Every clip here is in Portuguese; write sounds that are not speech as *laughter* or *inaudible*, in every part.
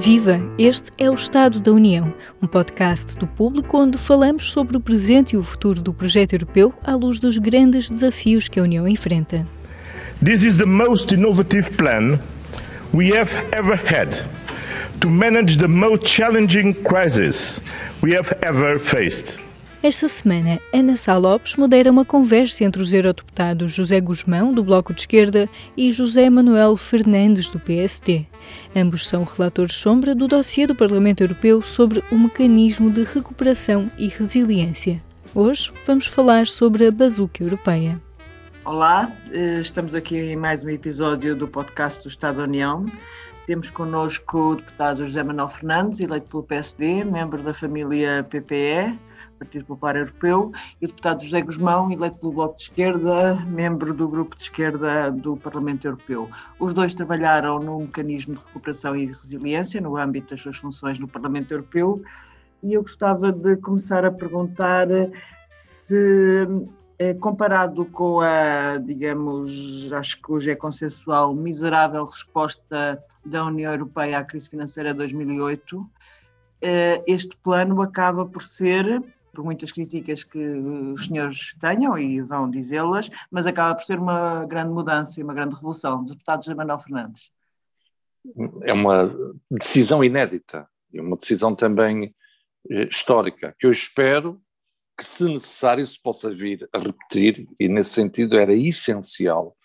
Viva! Este é o Estado da União, um podcast do público onde falamos sobre o presente e o futuro do projeto europeu à luz dos grandes desafios que a União enfrenta. This is the most innovative plan we have ever had to manage the most challenging crisis we have ever faced. Esta semana, Ana Sá Lopes modera uma conversa entre os eurodeputados José Guzmão, do Bloco de Esquerda, e José Manuel Fernandes, do PST. Ambos são relatores sombra do dossiê do Parlamento Europeu sobre o mecanismo de recuperação e resiliência. Hoje vamos falar sobre a bazuca europeia. Olá, eh, estamos aqui em mais um episódio do podcast do Estado da União. Temos connosco o deputado José Manuel Fernandes, eleito pelo PSD, membro da família PPE, Partido Popular Europeu, e o deputado José Guzmão, eleito pelo Bloco de Esquerda, membro do Grupo de Esquerda do Parlamento Europeu. Os dois trabalharam no mecanismo de recuperação e resiliência, no âmbito das suas funções no Parlamento Europeu, e eu gostava de começar a perguntar se eh, comparado com a, digamos, acho que hoje é consensual, miserável resposta da União Europeia à crise financeira de 2008, eh, este plano acaba por ser por muitas críticas que os senhores tenham e vão dizê-las, mas acaba por ser uma grande mudança e uma grande revolução. Deputado José Manuel Fernandes. É uma decisão inédita e uma decisão também eh, histórica, que eu espero que, se necessário, se possa vir a repetir, e nesse sentido era essencial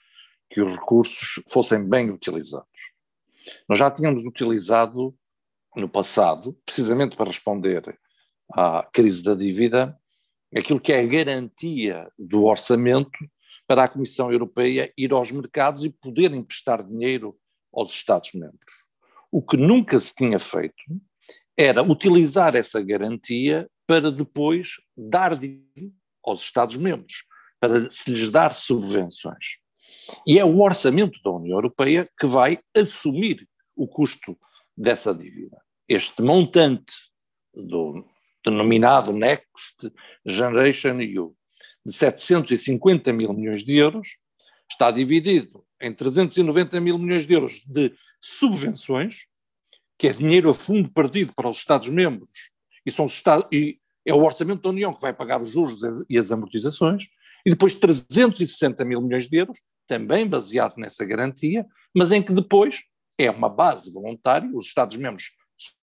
que os recursos fossem bem utilizados. Nós já tínhamos utilizado no passado, precisamente para responder à crise da dívida, aquilo que é a garantia do orçamento para a Comissão Europeia ir aos mercados e poder emprestar dinheiro aos Estados-membros. O que nunca se tinha feito era utilizar essa garantia para depois dar dinheiro aos Estados-membros, para se lhes dar subvenções. E é o orçamento da União Europeia que vai assumir o custo dessa dívida. Este montante do denominado Next Generation EU, de 750 mil milhões de euros, está dividido em 390 mil milhões de euros de subvenções, que é dinheiro a fundo perdido para os Estados-membros, e, são os Estados, e é o Orçamento da União que vai pagar os juros e as amortizações, e depois 360 mil milhões de euros, também baseado nessa garantia, mas em que depois é uma base voluntária, os Estados-membros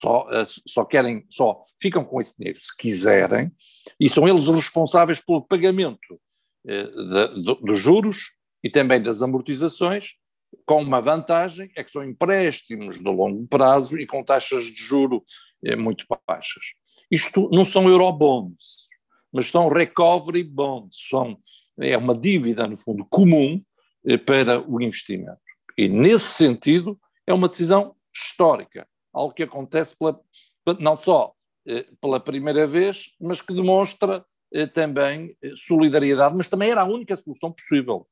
só, eh, só querem, só ficam com esse dinheiro se quiserem, e são eles os responsáveis pelo pagamento eh, dos juros e também das amortizações, com uma vantagem, é que são empréstimos de longo prazo e com taxas de juro eh, muito baixas. Isto não são eurobonds, mas são recovery bonds, são, é uma dívida, no fundo, comum eh, para o investimento. E, nesse sentido, é uma decisão histórica algo que acontece pela, não só eh, pela primeira vez, mas que demonstra eh, também eh, solidariedade, mas também era a única solução possível.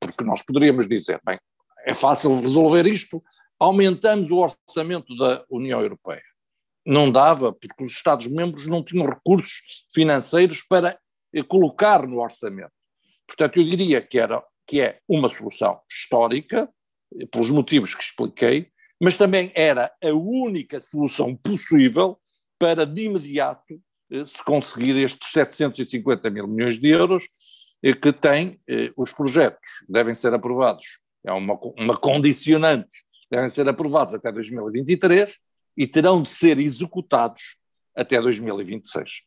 Porque nós poderíamos dizer, bem, é fácil resolver isto, aumentamos o orçamento da União Europeia. Não dava, porque os Estados-membros não tinham recursos financeiros para colocar no orçamento. Portanto, eu diria que, era, que é uma solução histórica, pelos motivos que expliquei, mas também era a única solução possível para, de imediato, eh, se conseguir estes 750 mil milhões de euros eh, que têm eh, os projetos, devem ser aprovados, é uma, uma condicionante, devem ser aprovados até 2023 e terão de ser executados até 2026.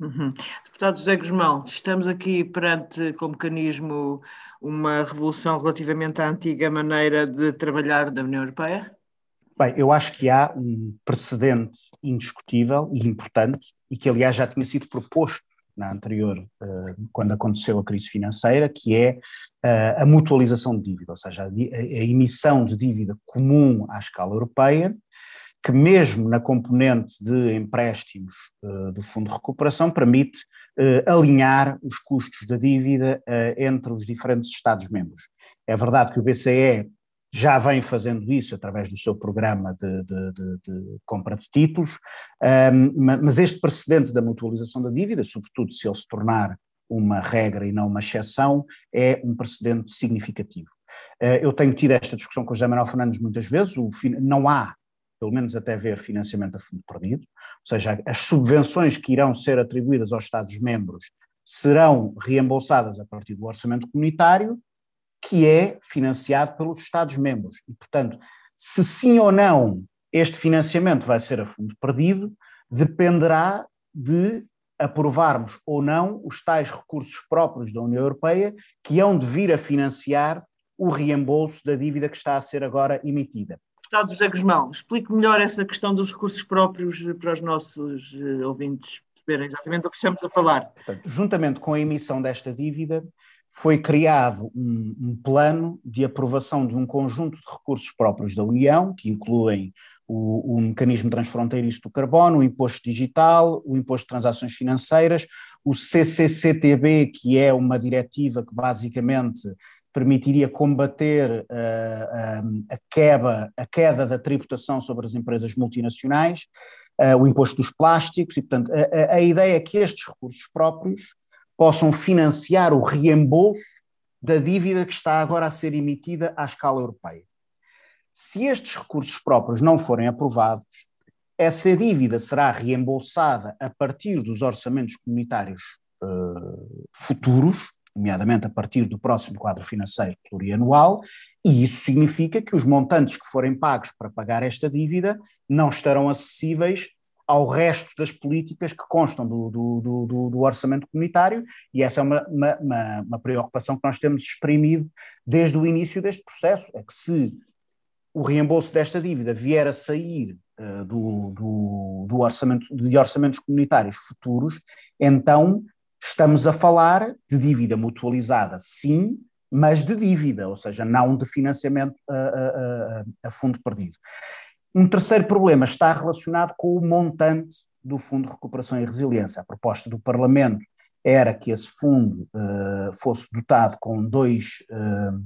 Uhum. Deputado José Guzmão, estamos aqui perante, com mecanismo, uma revolução relativamente à antiga maneira de trabalhar da União Europeia? Bem, eu acho que há um precedente indiscutível e importante, e que aliás já tinha sido proposto na anterior, uh, quando aconteceu a crise financeira, que é uh, a mutualização de dívida, ou seja, a, emissão de dívida comum à escala europeia, que mesmo na componente de empréstimos uh, do Fundo de Recuperação permite alinhar os custos da dívida entre os diferentes Estados-membros. É verdade que o BCE já vem fazendo isso através do seu programa de, de, de, de compra de títulos, mas este precedente da mutualização da dívida, sobretudo se ele se tornar uma regra e não uma exceção, é um precedente significativo. Uh, eu tenho tido esta discussão com o José Manuel Fernandes muitas vezes, o, não há pelo menos até ver financiamento a fundo perdido, ou seja, as subvenções que irão ser atribuídas aos Estados-membros serão reembolsadas a partir do orçamento comunitário, que é financiado pelos Estados-membros. E, portanto, se sim ou não este financiamento vai ser a fundo perdido, dependerá de aprovarmos ou não os tais recursos próprios da União Europeia que hão de vir a financiar o reembolso da dívida que está a ser agora emitida. Deputado José Guzmão, explique melhor essa questão dos recursos próprios para os nossos uh, ouvintes perceberem exatamente o que estamos a falar. Portanto, juntamente com a emissão desta dívida, foi criado um, um, plano de aprovação de um conjunto de recursos próprios da União, que incluem o, o, mecanismo transfronteiriço do carbono, o imposto digital, o imposto de transações financeiras, o CCCTB, que é uma diretiva que basicamente permitiria combater uh, a, queda, a queda da tributação sobre as empresas multinacionais, uh, o imposto dos plásticos, e portanto a, a, ideia é que estes recursos próprios possam financiar o reembolso da dívida que está agora a ser emitida à escala europeia. Se estes recursos próprios não forem aprovados, essa dívida será reembolsada a partir dos orçamentos comunitários futuros, nomeadamente a partir do próximo quadro financeiro plurianual, e isso significa que os montantes que forem pagos para pagar esta dívida não estarão acessíveis ao resto das políticas que constam do, do, do, do orçamento comunitário, e essa é uma, uma, uma, preocupação que nós temos exprimido desde o início deste processo, é que se o reembolso desta dívida vier a sair uh, do, do, orçamento, de orçamentos comunitários futuros, então Estamos a falar de dívida mutualizada, sim, mas de dívida, ou seja, não de financiamento a, a, a, fundo perdido. Um terceiro problema está relacionado com o montante do Fundo de Recuperação e Resiliência. A proposta do Parlamento era que esse fundo uh, fosse dotado com 2 uh,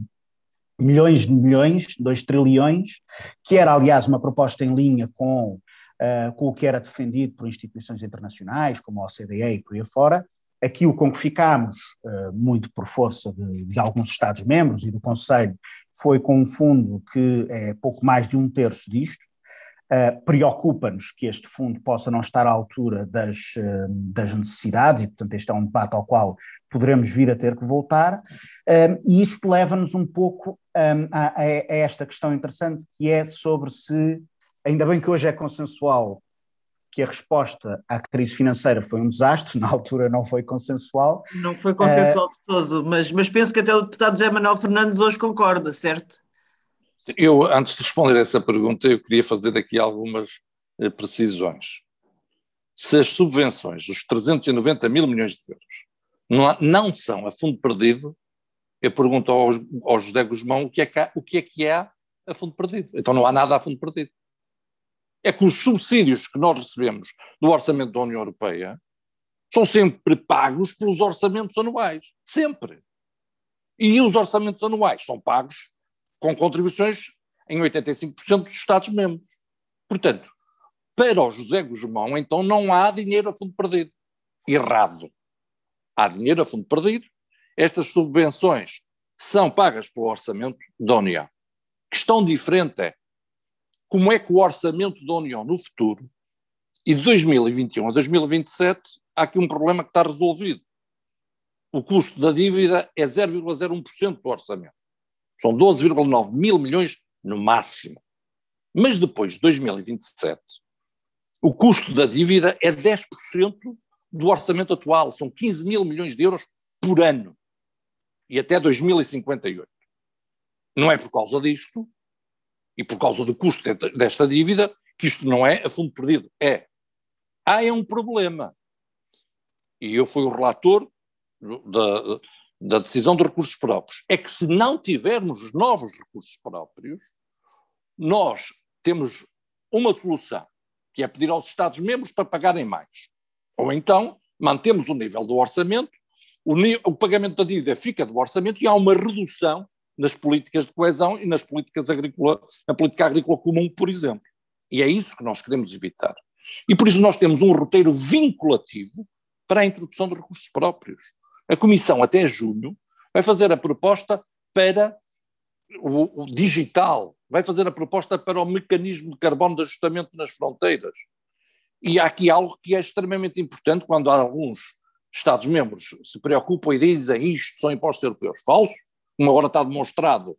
milhões de milhões, 2 trilhões, que era, aliás, uma proposta em linha com, uh, com o que era defendido por instituições internacionais, como a OCDE e por aí fora, Aquilo com que ficámos, muito por força de, de, alguns Estados-membros e do Conselho, foi com um fundo que é pouco mais de um terço disto. Uh, Preocupa-nos que este fundo possa não estar à altura das, uh, das necessidades, e portanto este é um debate ao qual poderemos vir a ter que voltar, e isto leva-nos um pouco um, a, a, esta questão interessante que é sobre se, ainda bem que hoje é consensual que a resposta à crise financeira foi um desastre, *laughs* na altura não foi consensual. Não foi consensual uh, de todo, mas, mas penso que até o deputado José Manuel Fernandes hoje concorda, certo? Eu, antes de responder essa pergunta, eu queria fazer aqui algumas eh, precisões. Se as subvenções dos 390 mil milhões de euros não, não são a fundo perdido, eu pergunto ao, ao José Guzmão o que, é que há, o que é que há a fundo perdido. Então não há nada a fundo perdido é que os subsídios que nós recebemos do orçamento da União Europeia são sempre pagos pelos orçamentos anuais. Sempre. E os orçamentos anuais são pagos com contribuições em 85% dos Estados-membros. Portanto, para o José Guzmão, então não há dinheiro a fundo perdido. Errado. Há dinheiro a fundo perdido. Estas subvenções são pagas pelo orçamento da União. Questão diferente é como é que o orçamento da União no futuro, e de 2021 a 2027, há aqui um problema que está resolvido. O custo da dívida é 0,01% do orçamento. São 12,9 mil milhões no máximo. Mas depois de 2027, o custo da dívida é 10% do orçamento atual, são 15 mil milhões de euros por ano. E até 2058. Não é por causa disto e por causa do custo desta dívida, que isto não é a fundo perdido. É. Há é um problema. E eu fui o relator da, da decisão de recursos próprios. É que se não tivermos os novos recursos próprios, nós temos uma solução, que é pedir aos Estados-membros para pagarem mais. Ou então, mantemos o nível do orçamento, o, o pagamento da dívida fica do orçamento e há uma redução nas políticas de coesão e nas políticas agrícola, na política agrícola comum, por exemplo. E é isso que nós queremos evitar. E por isso nós temos um roteiro vinculativo para a introdução de recursos próprios. A Comissão, até junho, vai fazer a proposta para o, o, digital, vai fazer a proposta para o mecanismo de carbono de ajustamento nas fronteiras. E há aqui algo que é extremamente importante quando alguns Estados-membros se preocupam e dizem isto são impostos europeus. Falso, como agora está demonstrado,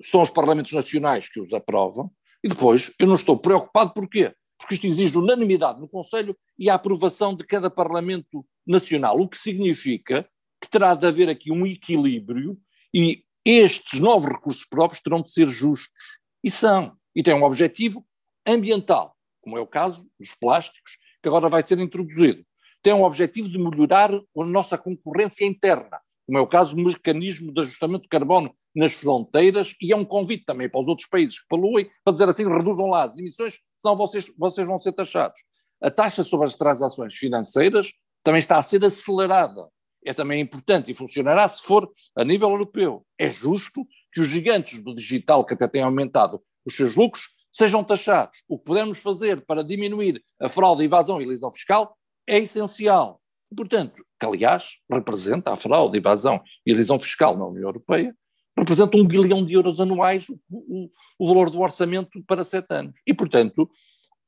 são os parlamentos nacionais que os aprovam. E depois, eu não estou preocupado porquê? Porque isto exige unanimidade no Conselho e a aprovação de cada Parlamento Nacional, o que significa terá de haver aqui um equilíbrio e estes novos recursos próprios terão de ser justos. E são. E têm um objetivo ambiental, como é o caso dos plásticos, que agora vai ser introduzido. Tem um objetivo de melhorar a nossa concorrência interna, como é o caso do mecanismo de ajustamento de carbono nas fronteiras, e é um convite também para os outros países que poluem, para dizer assim, reduzam lá as emissões, senão vocês, vocês vão ser taxados. A taxa sobre as transações financeiras também está a ser acelerada é também importante e funcionará se for a nível europeu. É justo que os gigantes do digital, que até têm aumentado os seus lucros, sejam taxados. O que podemos fazer para diminuir a fraude, a evasão e a elisão fiscal é essencial. Portanto, que aliás representa a fraude, a evasão e a elisão fiscal na União Europeia, representa um bilhão de euros anuais o, o, o valor do orçamento para sete anos. E, portanto,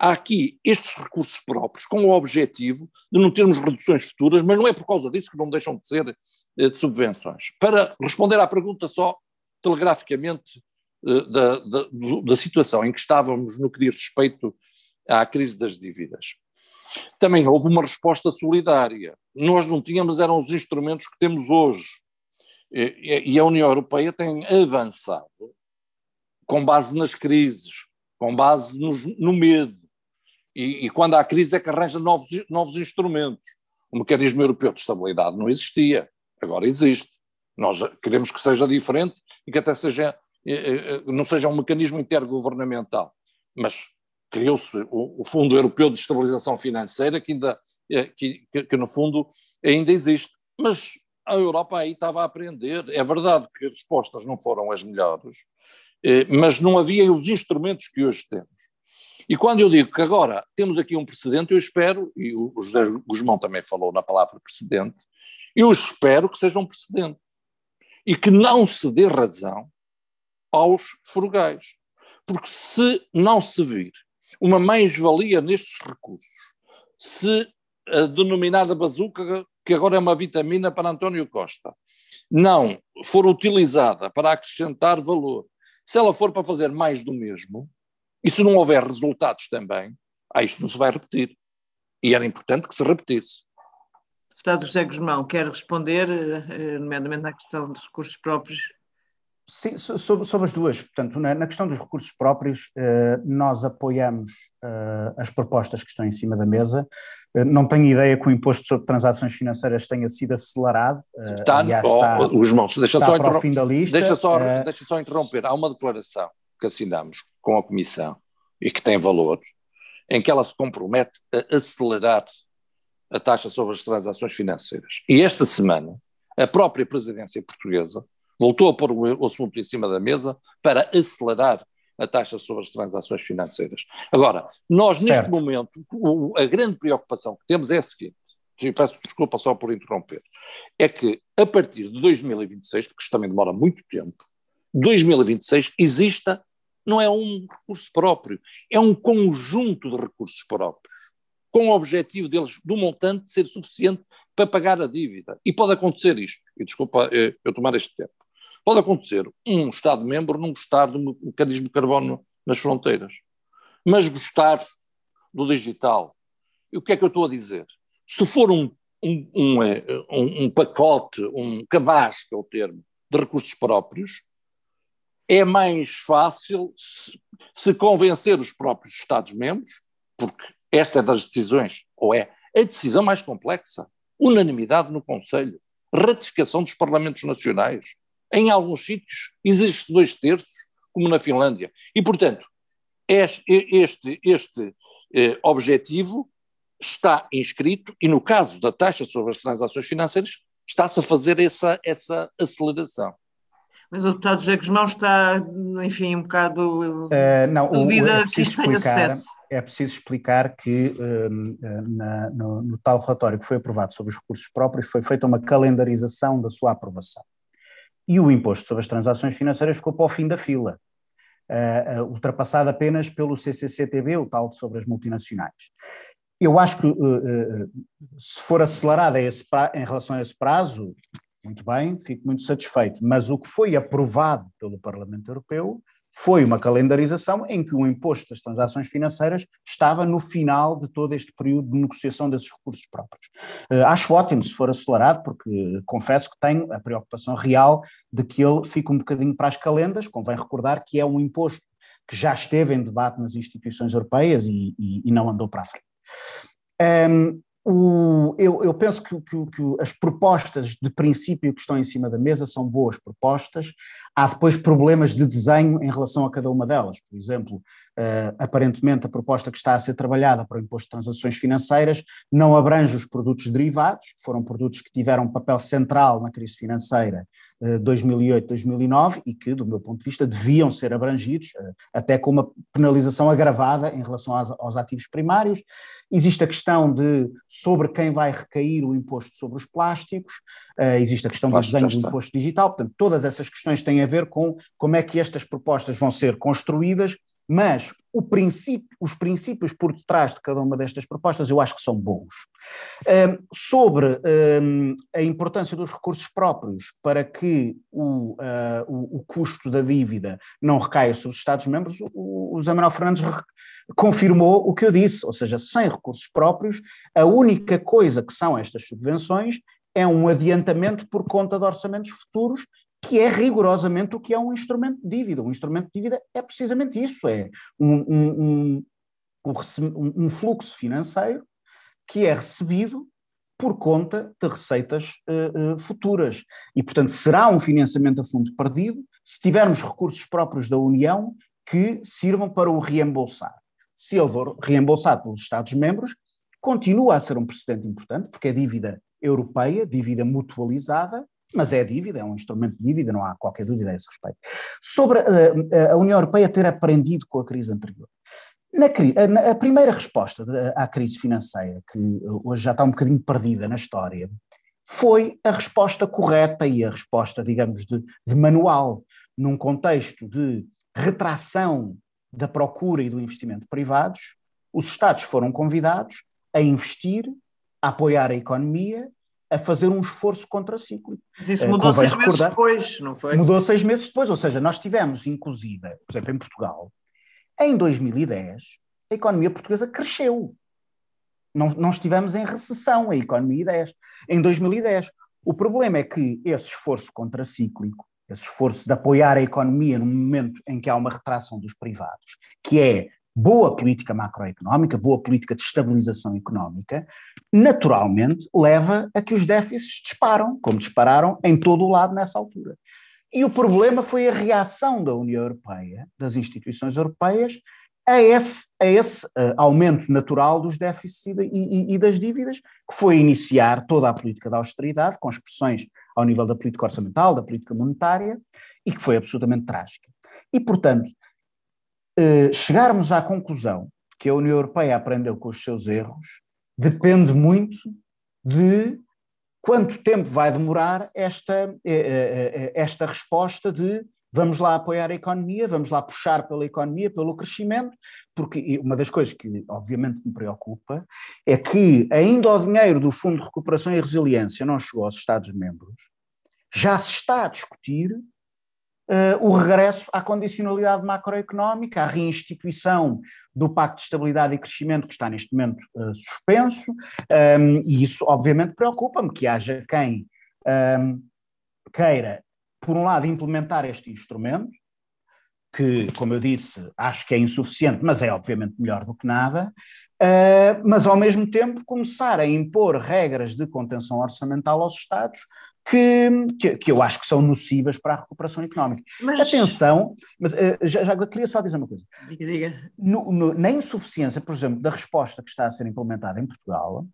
há aqui estes recursos próprios com o objetivo de não termos reduções futuras, mas não é por causa disso que não deixam de ser eh, de subvenções. Para responder à pergunta só telegraficamente eh, da, da, da situação em que estávamos no que diz respeito à crise das dívidas. Também houve uma resposta solidária. Nós não tínhamos, eram os instrumentos que temos hoje. E a União Europeia tem avançado com base nas crises, com base nos, no medo, e, e, quando há crise é que arranja novos, novos instrumentos. O mecanismo europeu de estabilidade não existia, agora existe. Nós queremos que seja diferente e que até seja, eh, eh, não seja um mecanismo intergovernamental. Mas criou-se o, o, Fundo Europeu de Estabilização Financeira, que ainda, eh, que, que, que no fundo ainda existe. Mas a Europa aí estava a aprender. É verdade que as respostas não foram as melhores, mas não havia os instrumentos que hoje temos. E quando eu digo que agora temos aqui um precedente, eu espero, e o José Guzmão também falou na palavra precedente, eu espero que seja um precedente e que não se dê razão aos frugais. Porque se não se vir uma mais-valia nestes recursos, se a denominada bazuca, que agora é uma vitamina para António Costa, não for utilizada para acrescentar valor, se ela for para fazer mais do mesmo, e se não houver resultados também, ah, isto não se vai repetir. E era importante que se repetisse. Deputado José Guzmão, quer responder, eh, nomeadamente na questão dos recursos próprios? Sim, sobre, sobre as duas. Portanto, na, na, questão dos recursos próprios, eh, nós apoiamos eh, as propostas que estão em cima da mesa. Eh, não tenho ideia que o imposto sobre transações financeiras tenha sido acelerado. Eh, está, Aliás, oh, está, os mãos, deixa está só para o fim da lista. Deixa só, uh, deixa só interromper. Há uma declaração que assinamos com a Comissão e que tem valor, em que ela se compromete a acelerar a taxa sobre as transações financeiras. E esta semana, a própria presidência portuguesa voltou a pôr o assunto em cima da mesa para acelerar a taxa sobre as transações financeiras. Agora, nós certo. neste momento, a grande preocupação que temos é a seguinte, e peço desculpa só por interromper, é que a partir de 2026, porque isto também demora muito tempo, 2026 exista não é um recurso próprio, é um conjunto de recursos próprios, com o objetivo deles, do montante, ser suficiente para pagar a dívida. E pode acontecer isto, e desculpa eh, eu tomar este tempo, pode acontecer um Estado-membro não gostar do mecanismo de carbono nas fronteiras, mas gostar do digital. E o que é que eu estou a dizer? Se for um, um, um, eh, um pacote, um cabaz, que é o termo, de recursos próprios, é mais fácil se, se convencer os próprios Estados-membros, porque esta é das decisões, ou é a decisão mais complexa, unanimidade no Conselho, ratificação dos parlamentos nacionais. Em alguns sítios existe dois terços, como na Finlândia. E, portanto, este, este, eh, objetivo está inscrito, e no caso da taxa sobre as transações financeiras, está-se a fazer essa, essa aceleração. Mas o deputado José Guzmão está, enfim, um bocado uh, não, dúvida é que isto tenha sucesso. É preciso explicar que uh, na, no, no, tal relatório que foi aprovado sobre os recursos próprios foi feita uma calendarização da sua aprovação. e o imposto sobre as transações financeiras ficou para o fim da fila, uh, uh, ultrapassado apenas pelo CCCTB, o tal sobre as multinacionais. Eu acho que uh, se for acelerado em relação a esse prazo, muito bem, fico muito satisfeito, mas o que foi aprovado pelo Parlamento Europeu foi uma calendarização em que o imposto das transações financeiras estava no final de todo este período de negociação desses recursos próprios. Uh, acho ótimo se for acelerado, porque confesso que tenho a preocupação real de que ele fique um bocadinho para as calendas, convém recordar que é um imposto que já esteve em debate nas instituições europeias e, e, e não andou para a frente. Um, o, eu, eu, penso que, que, que, as propostas de princípio que estão em cima da mesa são boas propostas. Há depois problemas de desenho em relação a cada uma delas. Por exemplo, uh, aparentemente a proposta que está a ser trabalhada para o imposto de transações financeiras não abrange os produtos derivados, que foram produtos que tiveram um papel central na crise financeira 2008-2009 e que, do meu ponto de vista, deviam ser abrangidos, eh, até com uma penalização agravada em relação aos, aos, ativos primários. Existe a questão de sobre quem vai recair o imposto sobre os plásticos, uh, existe a questão do desenho do imposto digital, portanto, todas essas questões têm a ver com como é que estas propostas vão ser construídas mas princípio, os princípios por detrás de cada uma destas propostas eu acho que são bons. Um, sobre um, a importância dos recursos próprios para que o, uh, o, o, custo da dívida não recaia sobre os Estados-membros, o, o Zé Manuel Fernandes confirmou o que eu disse, ou seja, sem recursos próprios, a única coisa que são estas subvenções é um adiantamento por conta de orçamentos futuros que é rigorosamente o que é um instrumento de dívida. Um instrumento de dívida é precisamente isso, é um, um, um, um fluxo financeiro que é recebido por conta de receitas uh, uh, futuras. E, portanto, será um financiamento a fundo perdido se tivermos recursos próprios da União que sirvam para o reembolsar. Se ele for reembolsado pelos Estados-membros, continua a ser um precedente importante, porque é dívida europeia, dívida mutualizada, mas é dívida, é um instrumento de dívida, não há qualquer dúvida a esse respeito. Sobre a, a União Europeia ter aprendido com a crise anterior. Na, na, a primeira resposta à crise financeira, que hoje já está um bocadinho perdida na história, foi a resposta correta e a resposta, digamos, de, de manual, num contexto de retração da procura e do investimento privados, os Estados foram convidados a investir, a apoiar a economia a fazer um esforço contracíclico. Mas isso eh, mudou seis recordar, meses depois, não foi? Mudou seis meses depois, ou seja, nós tivemos, inclusive, por exemplo, em Portugal, em 2010, a economia portuguesa cresceu. Não, não estivemos em recessão, a economia 10, em 2010. O problema é que esse esforço contracíclico, esse esforço de apoiar a economia no momento em que há uma retração dos privados, que é boa política macroeconómica, boa política de estabilização económica, naturalmente leva a que os déficits disparam, como dispararam em todo o lado nessa altura. E o problema foi a reação da União Europeia, das instituições europeias, a esse, a esse uh, aumento natural dos déficits e, e, e, das dívidas, que foi iniciar toda a política da austeridade, com expressões ao nível da política orçamental, da política monetária, e que foi absolutamente trágica. E, portanto, chegarmos à conclusão que a União Europeia aprendeu com os seus erros depende muito de quanto tempo vai demorar esta, eh, eh, esta resposta de vamos lá apoiar a economia, vamos lá puxar pela economia, pelo crescimento, porque uma das coisas que obviamente me preocupa é que ainda o dinheiro do Fundo de Recuperação e Resiliência não chegou aos Estados-membros, já se está a discutir uh, o regresso à condicionalidade macroeconómica, à reinstituição do Pacto de Estabilidade e Crescimento, que está neste momento uh, suspenso, um, e isso obviamente preocupa-me, que haja quem um, queira, por um lado, implementar este instrumento, que, como eu disse, acho que é insuficiente, mas é obviamente melhor do que nada, Uh, mas ao mesmo tempo começar a impor regras de contenção orçamental aos Estados que, que, que, eu acho que são nocivas para a recuperação económica. Mas... Atenção, mas uh, já, já queria só dizer uma coisa. Diga, diga. No, no, na insuficiência, por exemplo, da resposta que está a ser implementada em Portugal,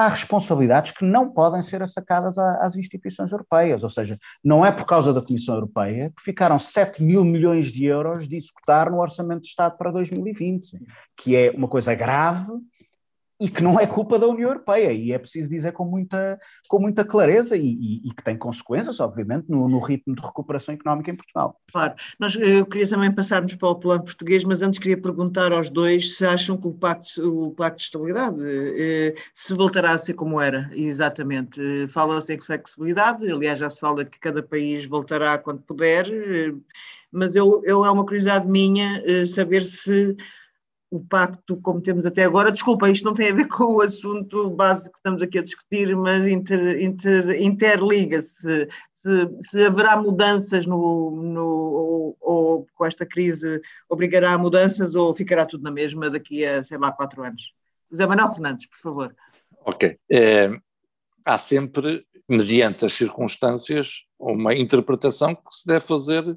há responsabilidades que não podem ser assacadas às instituições europeias, ou seja, não é por causa da Comissão Europeia que ficaram 7 mil milhões de euros de executar no Orçamento de Estado para 2020, que é uma coisa grave, e que não é culpa da União Europeia, e é preciso dizer com muita, com muita clareza e, e, e que tem consequências, obviamente, no, no, ritmo de recuperação económica em Portugal. Claro, Nós, eu queria também passarmos para o plano português, mas antes queria perguntar aos dois se acham que o Pacto, o pacto de Estabilidade eh, se voltará a ser como era, exatamente. Eh, fala-se em flexibilidade, aliás já se fala que cada país voltará quando puder, eh, mas eu, eu é uma curiosidade minha saber se o pacto como temos até agora. Desculpa, isto não tem a ver com o assunto base que estamos aqui a discutir, mas inter, inter, interliga-se. Se, se, haverá mudanças no, no ou, ou, com esta crise obrigará a mudanças ou ficará tudo na mesma daqui a, sei lá, quatro anos? José Manuel Fernandes, por favor. Ok. É, há sempre, mediante as circunstâncias, uma interpretação que se deve fazer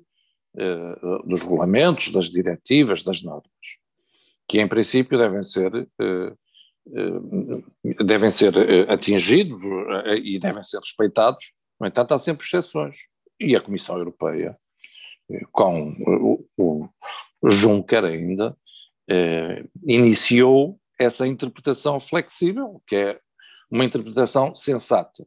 é, dos regulamentos, das diretivas, das normas que em princípio devem ser, eh, eh, devem ser eh, atingidos e devem ser respeitados, no entanto há sempre exceções. E a Comissão Europeia, com o, Juncker ainda, iniciou essa interpretação flexível, que é uma interpretação sensata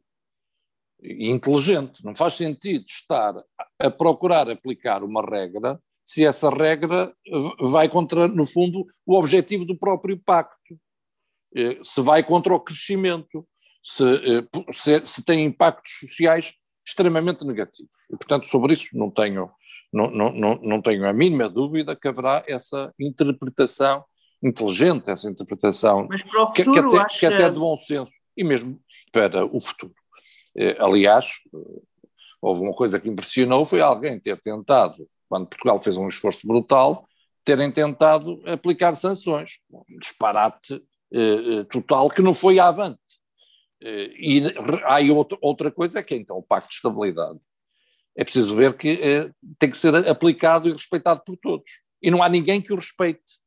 e inteligente. Não faz sentido estar a procurar aplicar uma regra se essa regra vai contra, no fundo, o objetivo do próprio pacto, eh, se vai contra o crescimento, se, eh, se, se tem impactos sociais extremamente negativos. E, portanto, sobre isso não tenho, não, não, não, não tenho a mínima dúvida que haverá essa interpretação inteligente, essa interpretação futuro, que, que, até, acha... que até de bom senso, e mesmo para o futuro. Eh, aliás, houve uma coisa que impressionou, foi alguém ter tentado quando Portugal fez um esforço brutal, terem tentado aplicar sanções. Um disparate eh, eh, total que não foi avante. Eh, e há outra, coisa que é então o Pacto de Estabilidade. É preciso ver que eh, tem que ser aplicado e respeitado por todos. E não há ninguém que o respeite.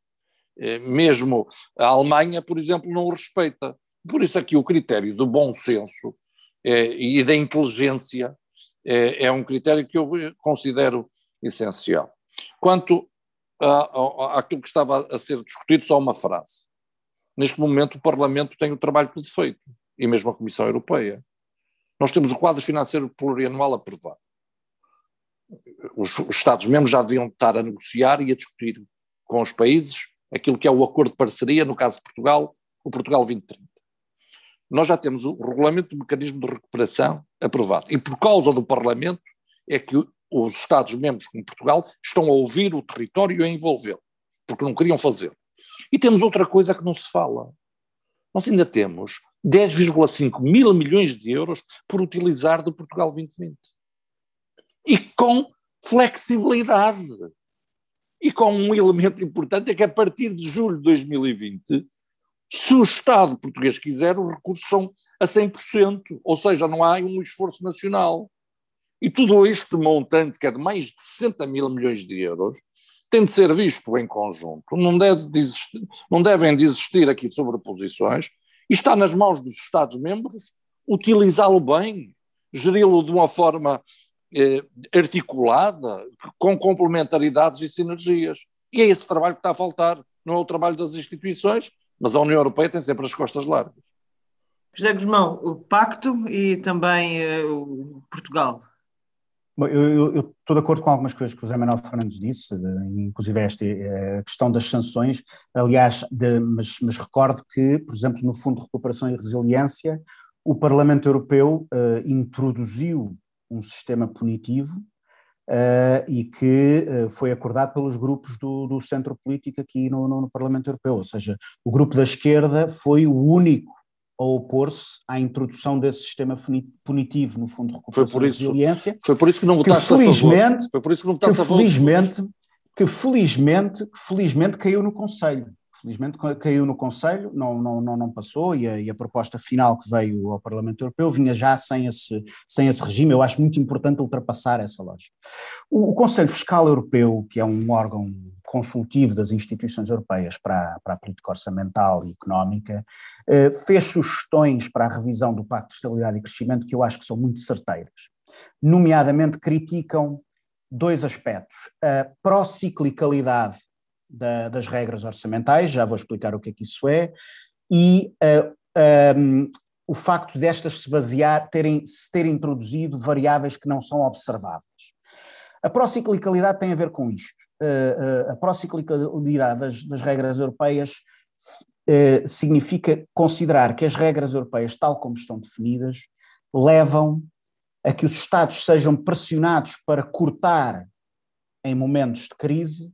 Mesmo a Alemanha, por exemplo, não o respeita. Por isso aqui o critério do bom senso e da inteligência é um critério que eu considero essencial. Quanto àquilo que estava a ser discutido, só uma frase. Neste momento, o Parlamento tem o trabalho todo feito, e mesmo a Comissão Europeia. Nós temos o quadro financeiro plurianual aprovado. Os, os Estados-membros já deviam estar a negociar e a discutir com os países aquilo que é o acordo de parceria, no caso de Portugal, o Portugal 2030. Nós já temos o regulamento do mecanismo de recuperação aprovado. E por causa do Parlamento é que os Estados-membros, como Portugal, estão a ouvir o território e a envolvê-lo, porque não queriam fazer. E temos outra coisa que não se fala. Nós ainda temos 10,5 mil milhões de euros por utilizar do Portugal 2020. E com flexibilidade. E com um elemento importante é que a partir de julho de 2020, se o Estado português quiser, os recursos são a 100%, ou seja, não há um esforço nacional. E tudo este montante, que é de mais de 60 mil milhões de euros, tem de ser visto em conjunto. Não, deve de existir, não devem de existir aqui sobreposições. E está nas mãos dos Estados-membros utilizá-lo bem, geri-lo de uma forma eh, articulada, com complementaridades e sinergias. E é esse trabalho que está a faltar. Não é o trabalho das instituições, mas a União Europeia tem sempre as costas largas. José Guzmão, o Pacto e também eh, Portugal. Eu, estou de acordo com algumas coisas que o José Manuel Fernandes disse, inclusive esta eh, questão das sanções, aliás, de, mas, mas, recordo que, por exemplo, no Fundo de Recuperação e Resiliência, o Parlamento Europeu uh, introduziu um sistema punitivo uh, e que uh, foi acordado pelos grupos do, do centro político aqui no, no, no Parlamento Europeu, ou seja, o grupo da esquerda foi o único a opor-se à introdução desse sistema punitivo no Fundo de Recuperação e Resiliência. Foi por isso que não votaste que felizmente, a favor. Foi por isso que não votaste que felizmente, que felizmente, que felizmente caiu no Conselho. Felizmente caiu no Conselho, não, não, não, não passou e a, e a, proposta final que veio ao Parlamento Europeu vinha já sem esse, sem esse regime. Eu acho muito importante ultrapassar essa lógica. O, o Conselho Fiscal Europeu, que é um órgão consultivo das instituições europeias para, para a política orçamental e económica, eh, fez sugestões para a revisão do Pacto de Estabilidade e Crescimento que eu acho que são muito certeiras. Nomeadamente, criticam dois aspectos: a prociclicalidade da, das regras orçamentais, já vou explicar o que é que isso é, e uh, um, o facto destas se basear, terem, se terem introduzido variáveis que não são observáveis. A prociclicalidade tem a ver com isto. Uh, uh, a prociclicalidade das, das regras europeias significa considerar que as regras europeias, tal como estão definidas, levam a que os Estados sejam pressionados para cortar em momentos de crise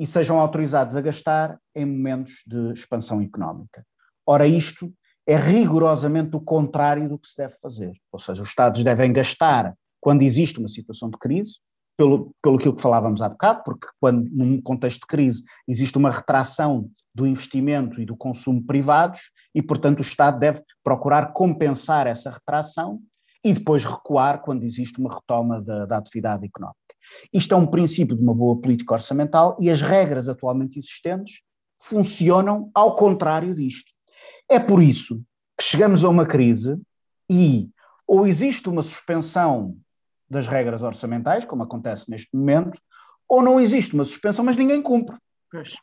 e sejam autorizados a gastar em momentos de expansão económica. Ora, isto é rigorosamente o contrário do que se deve fazer. Ou seja, os Estados devem gastar quando existe uma situação de crise, pelo, pelo que falávamos há bocado, porque quando num contexto de crise existe uma retração do investimento e do consumo privados e, portanto, o Estado deve procurar compensar essa retração e depois recuar quando existe uma retoma da, da atividade económica. Isto é um princípio de uma boa política orçamental e as regras atualmente existentes funcionam ao contrário disto. É por isso que chegamos a uma crise e ou existe uma suspensão das regras orçamentais, como acontece neste momento, ou não existe uma suspensão, mas ninguém cumpre.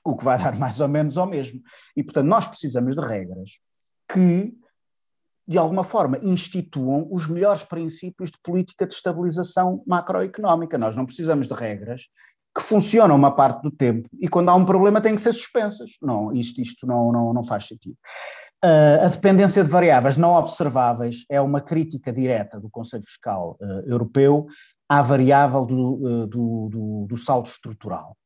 O que vai dar *laughs* mais ou menos ao mesmo. E, portanto, nós precisamos de regras que, de alguma forma, instituam os melhores princípios de política de estabilização macroeconómica. Nós não precisamos de regras que funcionam uma parte do tempo e, quando há um problema, têm que ser suspensas. Não, isto, isto não, não, não faz sentido. Uh, a dependência de variáveis não observáveis é uma crítica direta do Conselho Fiscal uh, Europeu à variável do, uh, do, do, do, saldo estrutural.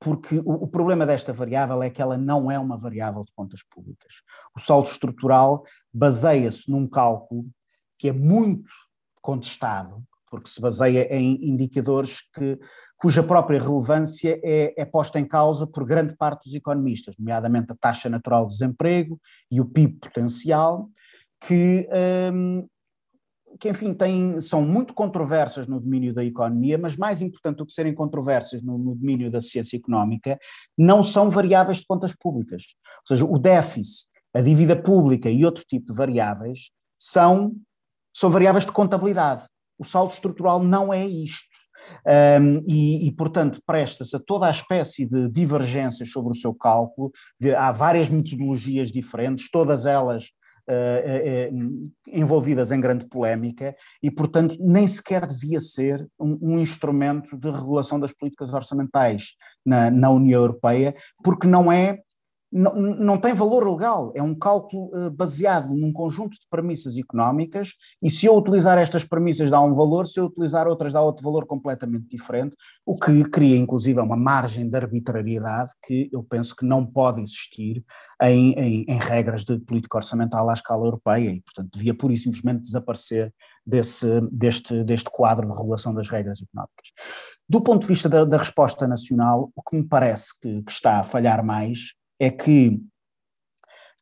Porque o, o, problema desta variável é que ela não é uma variável de contas públicas. O saldo estrutural baseia-se num cálculo que é muito contestado, porque se baseia em indicadores que, cuja própria relevância é, é, posta em causa por grande parte dos economistas, nomeadamente a taxa natural de desemprego e o PIB potencial, que, um, que enfim, são muito controversas no domínio da economia, mas mais importante do que serem controversas no, no domínio da ciência económica, não são variáveis de contas públicas. Ou seja, o déficit, a dívida pública e outro tipo de variáveis são, são variáveis de contabilidade o saldo estrutural não é isto. Um, e, e, portanto, presta-se a toda a espécie de divergências sobre o seu cálculo. De, há várias metodologias diferentes, todas elas uh, uh, envolvidas em grande polémica, e, portanto, nem sequer devia ser um, um instrumento de regulação das políticas orçamentais na, na União Europeia, porque não é não, não tem valor legal, é um cálculo uh, baseado num conjunto de premissas económicas, e se eu utilizar estas premissas dá um valor, se eu utilizar outras dá outro valor completamente diferente, o que cria inclusive uma margem de arbitrariedade que eu penso que não pode existir em, em, em regras de política orçamental à escala europeia, e portanto devia pura e simplesmente desaparecer desse, deste, deste quadro de regulação das regras económicas. Do ponto de vista da, da resposta nacional, o que me parece que, que está a falhar mais é que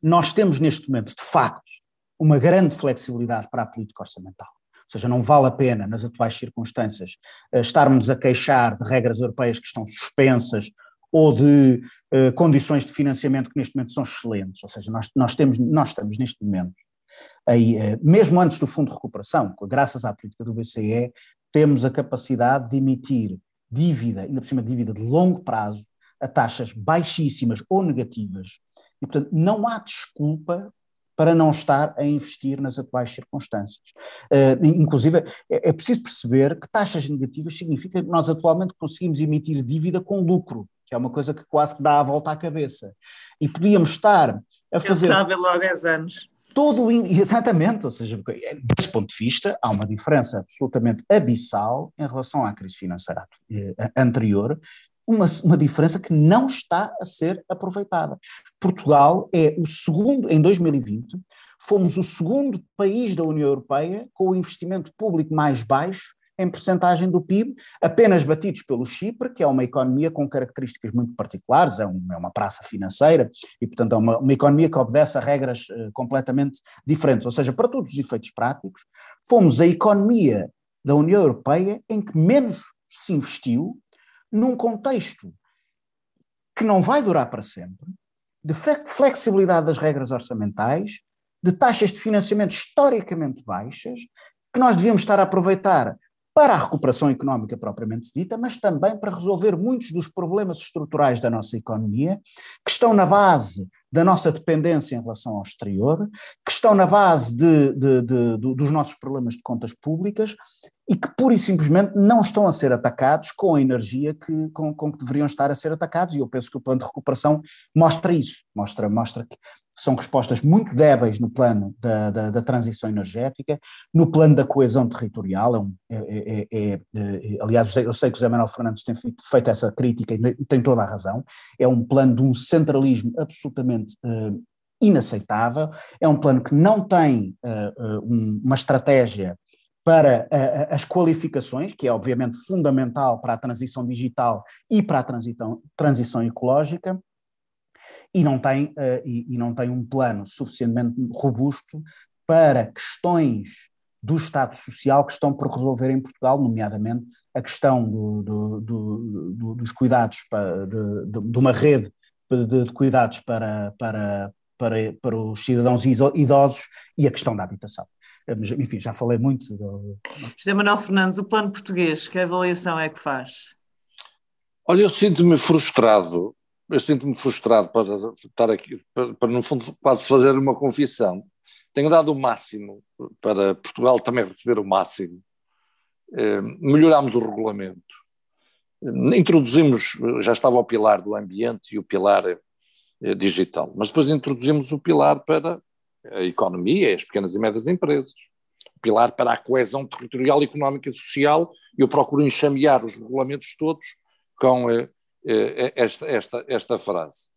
nós temos neste momento, de facto, uma grande flexibilidade para a política orçamental. Ou seja, não vale a pena, nas atuais circunstâncias, eh, estarmos a queixar de regras europeias que estão suspensas ou de uh, condições de financiamento que neste momento são excelentes. Ou seja, nós, nós, temos, nós estamos neste momento, aí, uh, mesmo antes do Fundo de Recuperação, graças à política do BCE, temos a capacidade de emitir dívida, ainda por cima dívida de longo prazo, a taxas baixíssimas ou negativas. E, portanto, não há desculpa para não estar a investir nas atuais circunstâncias. Uh, inclusive, é, é, preciso perceber que taxas negativas significa que nós atualmente conseguimos emitir dívida com lucro, que é uma coisa que quase que dá a volta à cabeça. E podíamos estar a fazer... Pensável há 10 anos. Todo, *laughs* exatamente, ou seja, desse ponto de vista, há uma diferença absolutamente abissal em relação à crise financeira eh, anterior, uma, uma diferença que não está a ser aproveitada. Portugal é o segundo, em 2020, fomos o segundo país da União Europeia com o investimento público mais baixo em percentagem do PIB, apenas batidos pelo Chipre, que é uma economia com características muito particulares, é, um, é uma praça financeira e, portanto, é uma, uma economia que obedece a regras uh, completamente diferentes. Ou seja, para todos os efeitos práticos, fomos a economia da União Europeia em que menos se investiu num contexto que não vai durar para sempre, de flexibilidade das regras orçamentais, de taxas de financiamento historicamente baixas, que nós devíamos estar a aproveitar para a recuperação económica propriamente dita, mas também para resolver muitos dos problemas estruturais da nossa economia, que estão na base da nossa dependência em relação ao exterior, que estão na base de, de, de, dos nossos problemas de contas públicas e que pura e simplesmente não estão a ser atacados com a energia que, com, com, que deveriam estar a ser atacados, e eu penso que o plano de recuperação mostra isso, mostra, mostra que são respostas muito débeis no plano da, da, da transição energética, no plano da coesão territorial, é um, é, é, é, aliás eu sei que o José Manuel Fernandes tem feito, essa crítica e tem toda a razão, é um plano de um centralismo absolutamente uh, inaceitável, é um plano que não tem uh, uh, uma estratégia para uh, as qualificações, que é obviamente fundamental para a transição digital e para a transição, transição ecológica, e não, tem, uh, e, e, não tem um plano suficientemente robusto para questões do Estado Social que estão por resolver em Portugal, nomeadamente a questão do, do, do, dos cuidados, para, de, de, uma rede de, de cuidados para, para, para, para os cidadãos idosos e a questão da habitação. Enfim, já falei muito. Do... José Manuel Fernandes, o plano português, que avaliação é que faz? Olha, eu sinto-me frustrado, eu sinto-me frustrado para estar aqui, para, para, no fundo quase fazer uma confissão. Tenho dado o máximo para Portugal também receber o máximo. Eh, melhorámos o regulamento. Introduzimos, já estava o pilar do ambiente e o pilar eh, digital, mas depois introduzimos o pilar para a economia, as pequenas e médias empresas, o pilar para a coesão territorial, económica e social, e eu procuro enxamear os regulamentos todos com eh, esta, esta, esta frase.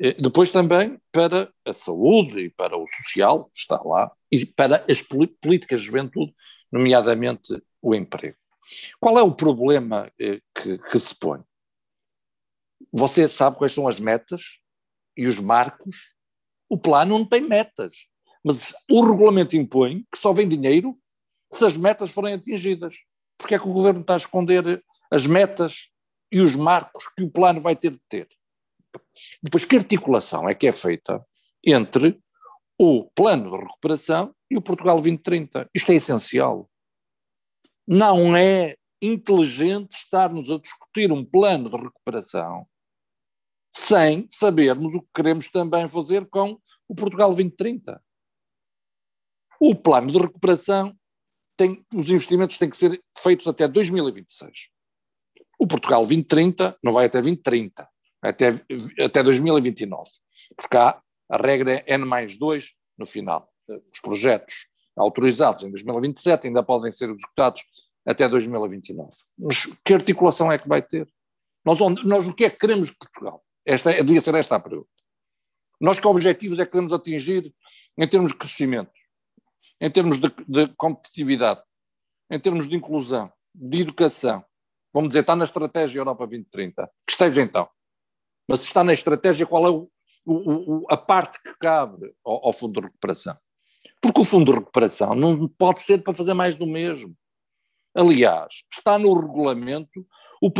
Eh, depois também para a saúde e para o social, está lá, e para as políticas de juventude, nomeadamente o emprego. Qual é o problema eh, que, que se põe? Você sabe quais são as metas e os marcos o plano não tem metas, mas o regulamento impõe que só vem dinheiro se as metas forem atingidas. Porque é que o governo está a esconder as metas e os marcos que o plano vai ter de ter? Depois, que articulação é que é feita entre o plano de recuperação e o Portugal 2030? Isto é essencial. Não é inteligente estarmos a discutir um plano de recuperação sem sabermos o que queremos também fazer com o Portugal 2030. O plano de recuperação tem, os investimentos têm que ser feitos até 2026. O Portugal 2030 não vai até 2030, vai até, até 2029. Porque cá a regra é N mais 2 no final. Os projetos autorizados em 2027 ainda podem ser executados até 2029. Mas que articulação é que vai ter? Nós, nós o que é que queremos de Portugal? Esta, é, devia ser esta a pergunta. Nós que objetivos é que queremos atingir em termos de crescimento, em termos de, de competitividade, em termos de inclusão, de educação? Vamos dizer, está na estratégia Europa 2030. Que esteja então. Mas se está na estratégia, qual é o, o, o, a parte que cabe ao, ao Fundo de Recuperação? Porque o Fundo de Recuperação não pode ser para fazer mais do mesmo. Aliás, está no regulamento o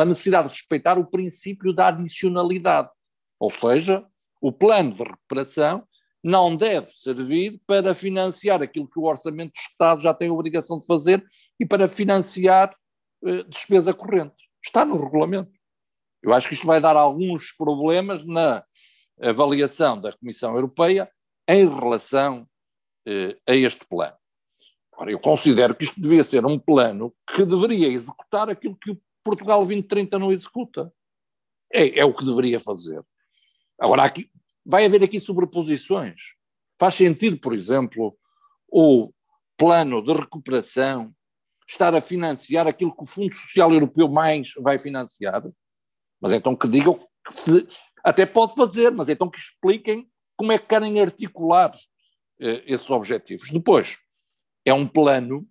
a necessidade de respeitar o princípio da adicionalidade. Ou seja, o plano de recuperação não deve servir para financiar aquilo que o Orçamento do Estado já tem a obrigação de fazer e para financiar despesa corrente. Está no regulamento. Eu acho que isto vai dar alguns problemas na avaliação da Comissão Europeia em relação eh, a este plano. Ora, eu considero que isto devia ser um plano que deveria executar aquilo que o Portugal 2030 não executa. É, é o que deveria fazer. Agora, aqui, vai haver aqui sobreposições. Faz sentido, por exemplo, o plano de recuperação estar a financiar aquilo que o Fundo Social Europeu mais vai financiar? Mas então que digam, se, até pode fazer, mas então que expliquem como é que querem articular eh, esses objetivos. Depois, é um plano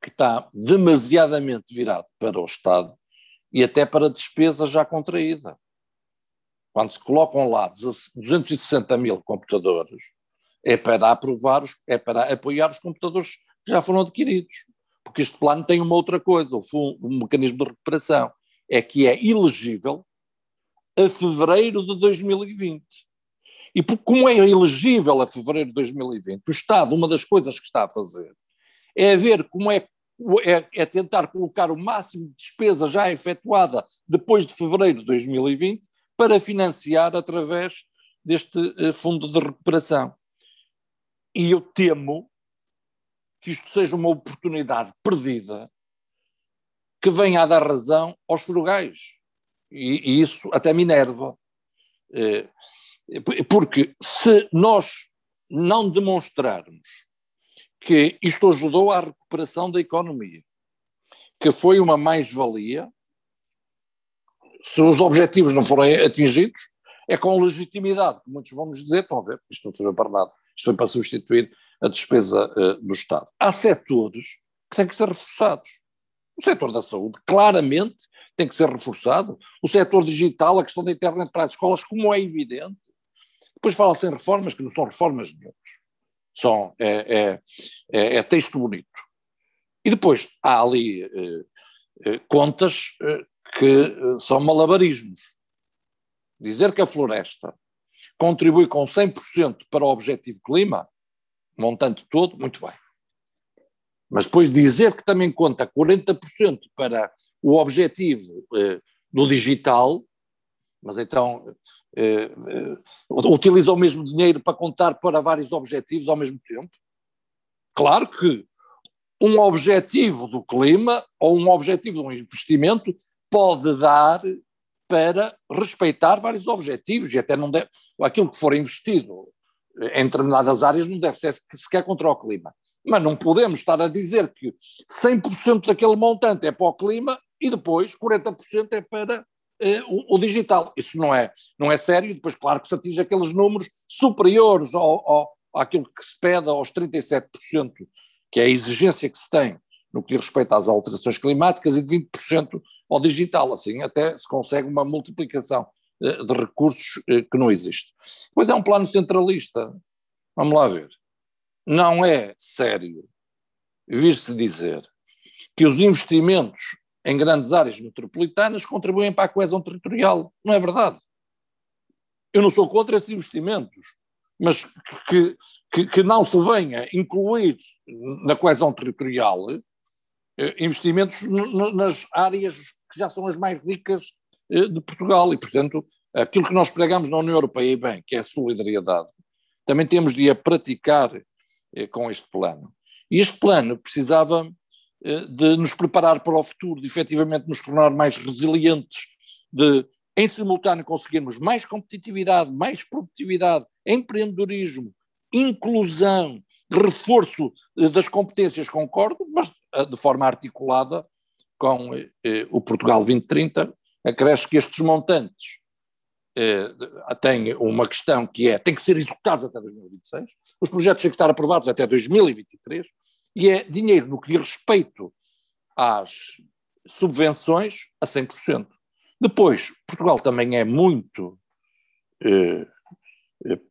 que está demasiadamente virado para o Estado e até para despesa já contraída. Quando se colocam lá 260 mil computadores, é para aprovar, os, é para apoiar os computadores que já foram adquiridos. Porque este plano tem uma outra coisa, o, mecanismo de recuperação, é que é elegível a fevereiro de 2020. E como é elegível a fevereiro de 2020, o Estado, uma das coisas que está a fazer é ver como é, é, é tentar colocar o máximo de despesa já efetuada depois de fevereiro de 2020 para financiar através deste uh, fundo de recuperação. E eu temo que isto seja uma oportunidade perdida que venha a dar razão aos frugais. E, e isso até me enerva. Uh, porque se nós não demonstrarmos que isto ajudou à recuperação da economia, que foi uma mais-valia, se os objetivos não forem atingidos, é com legitimidade, que muitos vão nos dizer, estão a ver, isto não serve para nada, isto foi para substituir a despesa uh, do Estado. Há setores que têm que ser reforçados. O setor da saúde, claramente, tem que ser reforçado. O setor digital, a questão da internet para as escolas, como é evidente. Depois fala-se em reformas, que não são reformas nenhumas. São, é, é, é, é texto bonito. E depois há ali eh, eh, contas eh, que são malabarismos. Dizer que a floresta contribui com 100% para o objetivo clima, montante todo, muito bem. Mas depois dizer que também conta 40% para o objetivo eh, do digital, mas então eh, eh, utiliza o mesmo dinheiro para contar para vários objetivos ao mesmo tempo? Claro que um objetivo do clima ou um objetivo de um investimento pode dar para respeitar vários objetivos e até não deve, aquilo que for investido em determinadas áreas não deve ser sequer contra o clima. Mas não podemos estar a dizer que 100% daquele montante é para o clima e depois 40% é para eh, o, o, digital. Isso não é, não é sério. Depois, claro que se atinge aqueles números superiores ao, ao, àquilo que se pede aos 37% que é a exigência que se tem no que diz respeito às alterações climáticas e de 20% ao digital. Assim, até se consegue uma multiplicação eh, de recursos eh, que não existe. Pois é um plano centralista. Vamos lá ver. Não é sério vir-se dizer que os investimentos em grandes áreas metropolitanas contribuem para a coesão territorial. Não é verdade. Eu não sou contra esses investimentos mas que, que, que não se venha incluir na coesão territorial investimentos nas áreas que já são as mais ricas eh, de Portugal e, portanto, aquilo que nós pregamos na União Europeia, e bem, que é a solidariedade, também temos de a praticar eh, com este plano. E este plano precisava de nos preparar para o futuro, de efetivamente nos tornar mais resilientes, de em simultâneo conseguirmos mais competitividade, mais produtividade, empreendedorismo, inclusão, reforço eh, das competências, concordo, mas eh, de forma articulada com eh, o Portugal 2030, acresce que estes montantes têm uma questão que é, tem que ser executados até 2026, os projetos têm que estar aprovados até 2023, e é dinheiro no que diz respeito às subvenções a 100%. Depois, Portugal também é muito,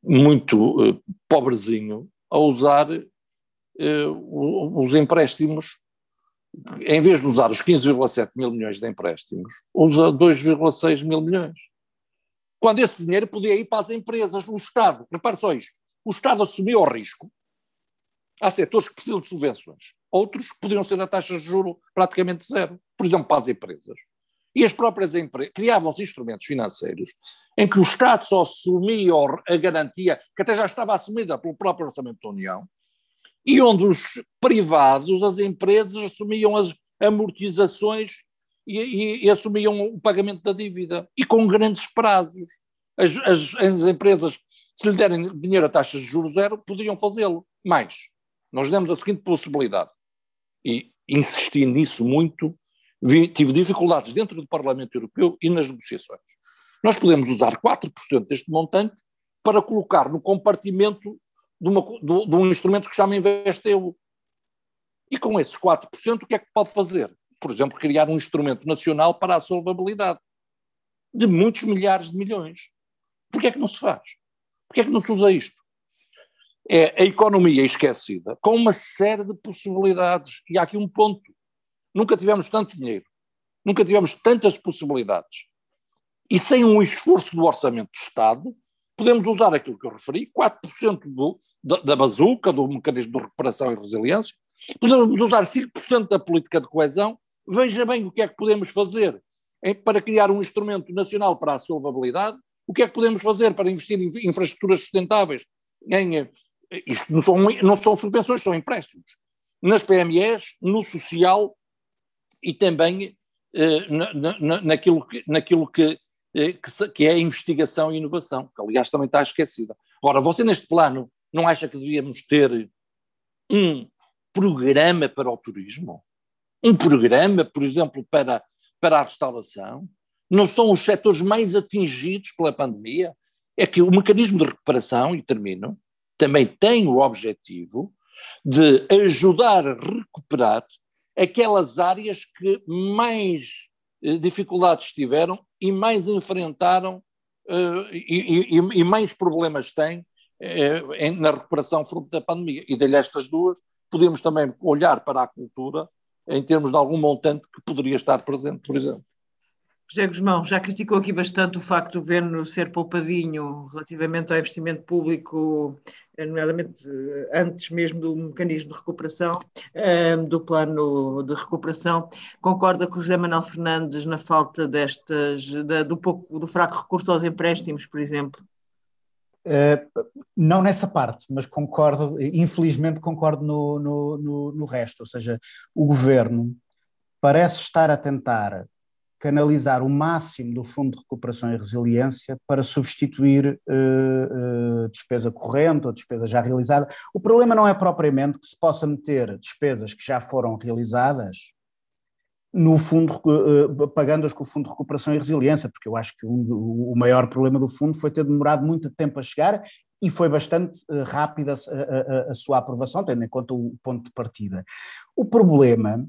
muito pobrezinho a usar os empréstimos, em vez de usar os 15,7 mil milhões de empréstimos, usa 2,6 mil milhões. Quando esse dinheiro podia ir para as empresas, o Estado, repare só isto, o Estado assumiu o risco. Há setores que precisam de subvenções, outros podiam ser a taxa de juro praticamente zero, por exemplo, para as empresas. E as próprias empresas criavam-se instrumentos financeiros em que o Estado só assumia a garantia, que até já estava assumida pelo próprio Orçamento da União, e onde os privados, as empresas, assumiam as amortizações e, e, e assumiam o pagamento da dívida, e com grandes prazos. As, as, as empresas, se lhe derem dinheiro a taxas de juros zero, podiam fazê-lo. Mais, nós demos a seguinte possibilidade, e insisti nisso muito, vi, tive dificuldades dentro do Parlamento Europeu e nas negociações. Nós podemos usar 4% deste montante para colocar no compartimento de, uma, de, de um instrumento que chama InvestEU. E com esses 4%, o que é que pode fazer? Por exemplo, criar um instrumento nacional para a solvabilidade de muitos milhares de milhões. Porquê é que não se faz? Porquê é que não se usa isto? É a economia esquecida, com uma série de possibilidades. E há aqui um ponto. Nunca tivemos tanto dinheiro, nunca tivemos tantas possibilidades. E sem um esforço do orçamento do Estado, podemos usar aquilo que eu referi, 4% do, da, da bazuca, do mecanismo de recuperação e resiliência, podemos usar 5% da política de coesão. Veja bem o que é que podemos fazer para criar um instrumento nacional para a solvabilidade, o que é que podemos fazer para investir em infraestruturas sustentáveis? Em, eh, isto não são, não são subvenções, são empréstimos. Nas PMEs, no social e também eh, na, na, naquilo, que, naquilo que, eh, que, que, é a investigação e inovação, que aliás também está esquecida. Ora, você neste plano não acha que devíamos ter um programa para o turismo? Um programa, por exemplo, para, para a restauração? Não são os setores mais atingidos pela pandemia? É que o mecanismo de recuperação, e termino, também tem o objetivo de ajudar a recuperar aquelas áreas que mais eh, dificuldades tiveram e mais enfrentaram uh, e, e, e, mais problemas têm em, na recuperação fruto da pandemia. E de estas duas, podemos também olhar para a cultura em termos de algum montante que poderia estar presente, por exemplo. José Guzmão, já criticou aqui bastante o facto do governo ser poupadinho relativamente ao investimento público, nomeadamente eh, antes mesmo do mecanismo de recuperação, eh, do plano de recuperação. Concorda com o José Manuel Fernandes na falta destas, do, pouco, do fraco recurso aos empréstimos, por exemplo? Uh, não nessa parte, mas concordo, infelizmente concordo no, no, no, no resto, ou seja, o governo parece estar a tentar canalizar o máximo do Fundo de Recuperação e Resiliência para substituir uh, uh, despesa corrente ou despesa já realizada. O problema não é propriamente que se possa meter despesas que já foram realizadas no fundo, uh, pagando-as com o Fundo de Recuperação e Resiliência, porque eu acho que um, o maior problema do fundo foi ter demorado muito tempo a chegar e foi bastante rápida a, a, a sua aprovação, tendo em conta o ponto de partida. O problema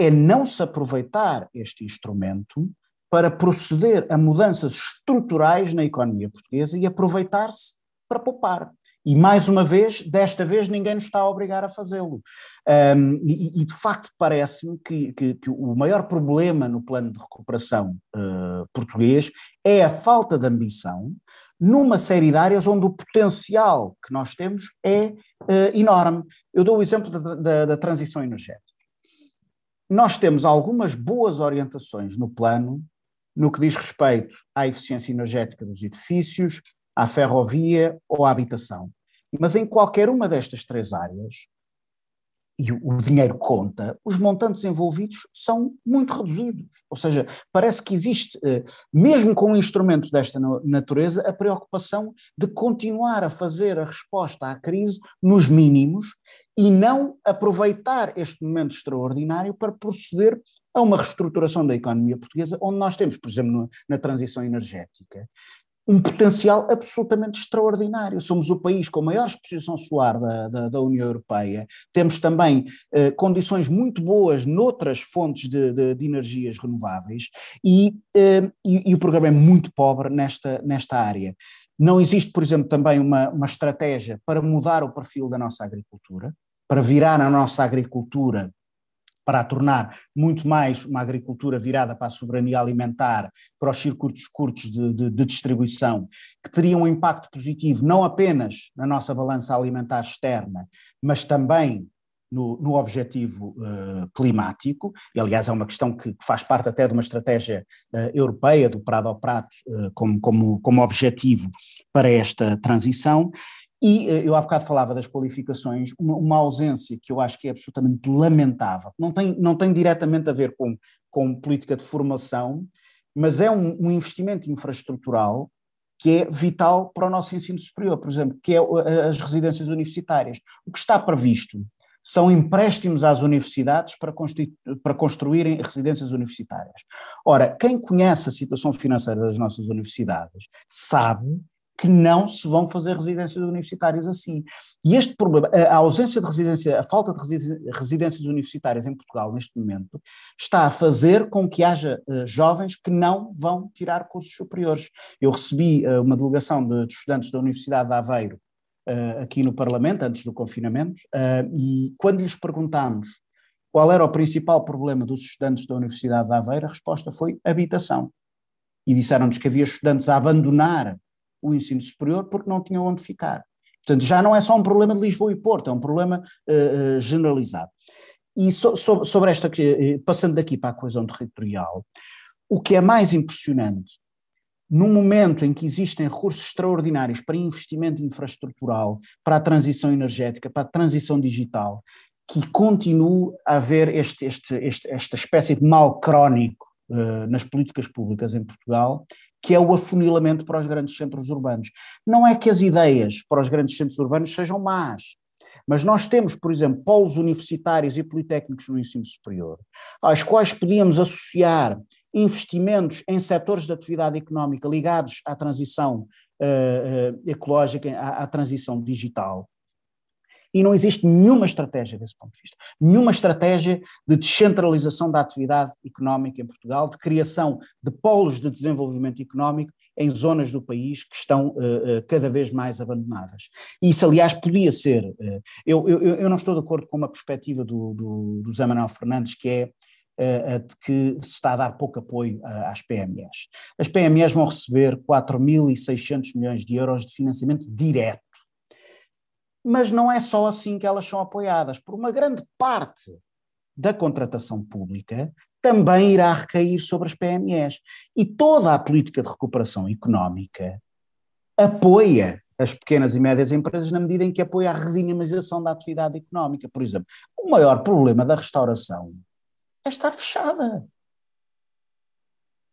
é não se aproveitar este instrumento para proceder a mudanças estruturais na economia portuguesa e aproveitar-se para poupar. E mais uma vez, desta vez, ninguém nos está a obrigar a fazê-lo. Um, e, e, de facto parece-me que, que, que, o maior problema no plano de recuperação uh, português é a falta de ambição numa série de áreas onde o potencial que nós temos é uh, enorme. Eu dou o exemplo da, da, da transição energética. Nós temos algumas boas orientações no plano no que diz respeito à eficiência energética dos edifícios, à ferrovia ou à habitação. Mas em qualquer uma destas três áreas, e o dinheiro conta, os montantes envolvidos são muito reduzidos. Ou seja, parece que existe, eh, mesmo com um instrumento desta natureza, a preocupação de continuar a fazer a resposta à crise nos mínimos e não aproveitar este momento extraordinário para proceder a uma reestruturação da economia portuguesa, onde nós temos, por exemplo, na transição energética, um potencial absolutamente extraordinário. Somos o país com a maior exposição solar da, da, da União Europeia, temos também eh, condições muito boas noutras fontes de, de, de energias renováveis e, eh, e, e, o programa é muito pobre nesta, nesta área. Não existe, por exemplo, também uma, uma estratégia para mudar o perfil da nossa agricultura, para virar a nossa agricultura para a tornar muito mais uma agricultura virada para a soberania alimentar, para os circuitos curtos de, de, de, distribuição, que teria um impacto positivo não apenas na nossa balança alimentar externa, mas também no, no objetivo uh, climático, e aliás é uma questão que, que, faz parte até de uma estratégia uh, europeia, do Prado ao Prato, uh, como, como, como objetivo para esta transição, e eh, eu há bocado falava das qualificações, uma, uma, ausência que eu acho que é absolutamente lamentável, não tem, não tem diretamente a ver com, com política de formação, mas é um, um investimento infraestrutural que é vital para o nosso ensino superior, por exemplo, que é as residências universitárias. O que está previsto são empréstimos às universidades para, para construírem residências universitárias. Ora, quem conhece a situação financeira das nossas universidades sabe que não se vão fazer residências universitárias assim. E este problema, a ausência de residência, a falta de residências universitárias em Portugal neste momento, está a fazer com que haja uh, jovens que não vão tirar cursos superiores. Eu recebi uh, uma delegação de, estudantes da Universidade de Aveiro uh, aqui no Parlamento, antes do confinamento, e quando lhes perguntámos qual era o principal problema dos estudantes da Universidade de Aveiro, a resposta foi habitação. E disseram-nos que havia estudantes a abandonar o ensino superior porque não tinham onde ficar. Portanto, já não é só um problema de Lisboa e Porto, é um problema uh, generalizado. E so, so, sobre esta, uh, passando daqui para a coesão territorial, O que é mais impressionante, num momento em que existem recursos extraordinários para investimento infraestrutural, para a transição energética, para a transição digital, que continue a haver este, este, este, esta espécie de mal crónico uh, nas políticas públicas em Portugal, que é o afunilamento para os grandes centros urbanos. Não é que as ideias para os grandes centros urbanos sejam más, mas nós temos, por exemplo, polos universitários e politécnicos no ensino superior, aos quais podíamos associar investimentos em setores de atividade económica ligados à transição uh, ecológica, à, à transição digital, e não existe nenhuma estratégia desse ponto de vista. Nenhuma estratégia de descentralização da atividade económica em Portugal, de criação de polos de desenvolvimento económico em zonas do país que estão uh, cada vez mais abandonadas. Isso, aliás, podia ser. Uh, eu, eu, eu, não estou de acordo com uma perspectiva do, do, do Zé Manuel Fernandes, que é de que se está a dar pouco apoio às PMEs. As PMEs vão receber 4.600 milhões de euros de financiamento direto mas não é só assim que elas são apoiadas, por uma grande parte da contratação pública também irá recair sobre as PMEs. E toda a política de recuperação económica apoia as pequenas e médias empresas na medida em que apoia a redinamização da atividade económica. Por exemplo, o maior problema da restauração é estar fechada.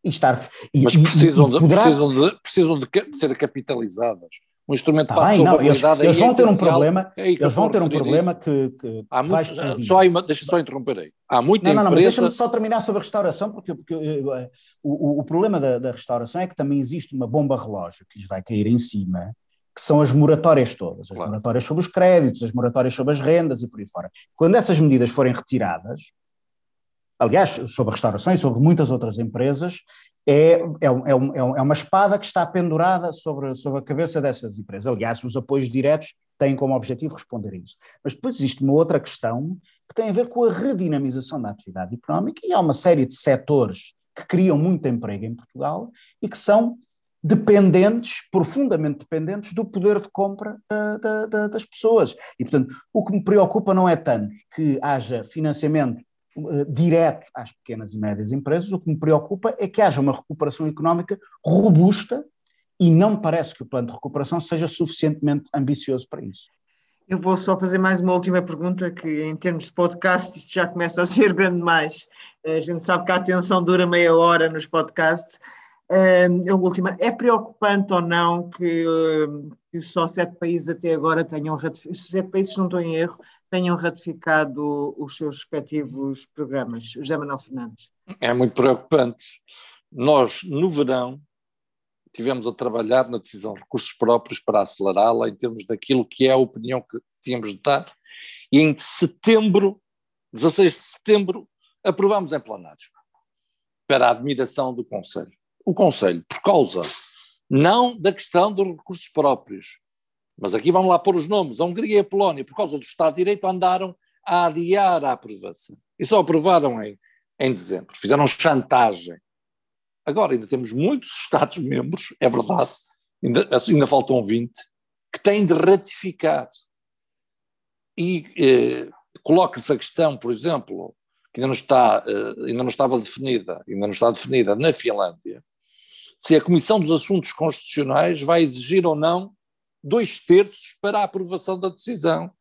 E estar, e, Mas precisam, e, poderá... de, precisam, de, precisam de ser capitalizadas um instrumento tá para bem, a não, eles, eles vão ter um problema, é eles vão ter um problema que, que há muito, só uma, deixa só interromper aí. Há muita não, não, empresa... não, deixa-me só terminar sobre a restauração, porque, porque uh, o, o, problema da, da, restauração é que também existe uma bomba relógio que lhes vai cair em cima, que são as moratórias todas, as claro. moratórias sobre os créditos, as moratórias sobre as rendas e por aí fora. Quando essas medidas forem retiradas, aliás, sobre a restauração e sobre muitas outras empresas, é, é, é, é, é, uma espada que está pendurada sobre, sobre a cabeça dessas empresas. Aliás, os apoios diretos têm como objetivo responder a isso. Mas depois existe uma outra questão que tem a ver com a redinamização da atividade económica e há uma série de setores que criam muito emprego em Portugal e que são dependentes, profundamente dependentes do poder de compra da, da, da, das pessoas. E, portanto, o que me preocupa não é tanto que haja financiamento uh, direto às pequenas e médias empresas, o que me preocupa é que haja uma recuperação económica robusta e não me parece que o plano de recuperação seja suficientemente ambicioso para isso. Eu vou só fazer mais uma última pergunta, que em termos de podcast isto já começa a ser grande mais. A gente sabe que a atenção dura meia hora nos podcasts. Uh, a última, é preocupante ou não que, uh, que só sete países até agora tenham ratificado, sete países, não estou em erro, tenham ratificado os seus respectivos programas. José Manuel Fernandes. É muito preocupante. Nós, no verão, tivemos a trabalhar na decisão de recursos próprios para acelerá-la em termos daquilo que é a opinião que tínhamos de dar, e em setembro, 16 de setembro, aprovamos em plenário, para a admiração do Conselho. O Conselho, por causa não da questão dos recursos próprios, mas aqui vamos lá pôr os nomes. A Hungria e a Polónia, por causa do Estado de Direito, andaram a adiar a aprovação. E só aprovaram em, em dezembro. Fizeram chantagem. Agora ainda temos muitos *laughs* Estados-membros, é verdade, ainda, ainda faltam 20, que têm de ratificar. E eh, coloca-se a questão, por exemplo, que ainda não, está, eh, ainda não estava definida, ainda não está definida na Finlândia, se a Comissão dos Assuntos Constitucionais vai exigir ou não dois terços para a aprovação da decisão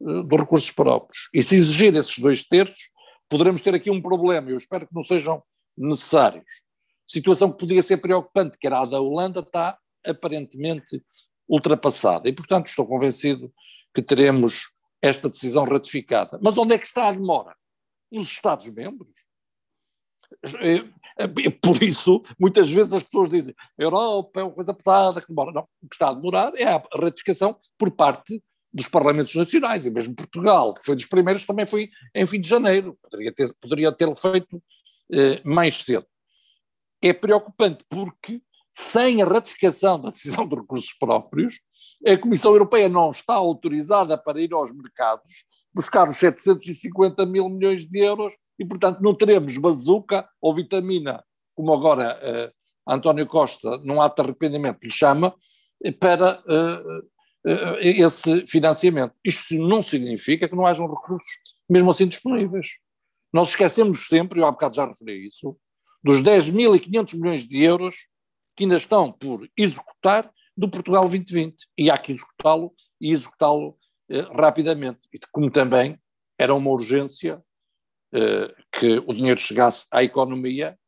uh, dos recursos próprios. E se exigir esses dois terços, poderemos ter aqui um problema, eu espero que não sejam necessários. Situação que podia ser preocupante, que era a da Holanda, está aparentemente ultrapassada. E, portanto, estou convencido que teremos esta decisão ratificada. Mas onde é que está a demora? Nos Estados-membros. É, é, por isso, muitas vezes as pessoas dizem a Europa é uma coisa pesada que demora. Não, o que está a demorar é a ratificação por parte dos parlamentos nacionais, e mesmo Portugal, que foi dos primeiros, também foi em fim de janeiro, poderia ter, poderia ter feito eh, mais cedo. É preocupante porque, sem a ratificação da decisão de recursos próprios, a Comissão Europeia não está autorizada para ir aos mercados buscar os 750 mil milhões de euros e, portanto, não teremos bazuca ou vitamina, como agora uh, António Costa, num ato de arrependimento, lhe chama, para uh, uh, esse financiamento. Isto não significa que não hajam recursos, mesmo assim, disponíveis. Nós esquecemos sempre, eu há bocado já referi isso, dos 10.500 milhões de euros que ainda estão por executar do Portugal 2020. E há que executá-lo e executá-lo eh, rapidamente. E como também era uma urgência eh, que o dinheiro chegasse à economia,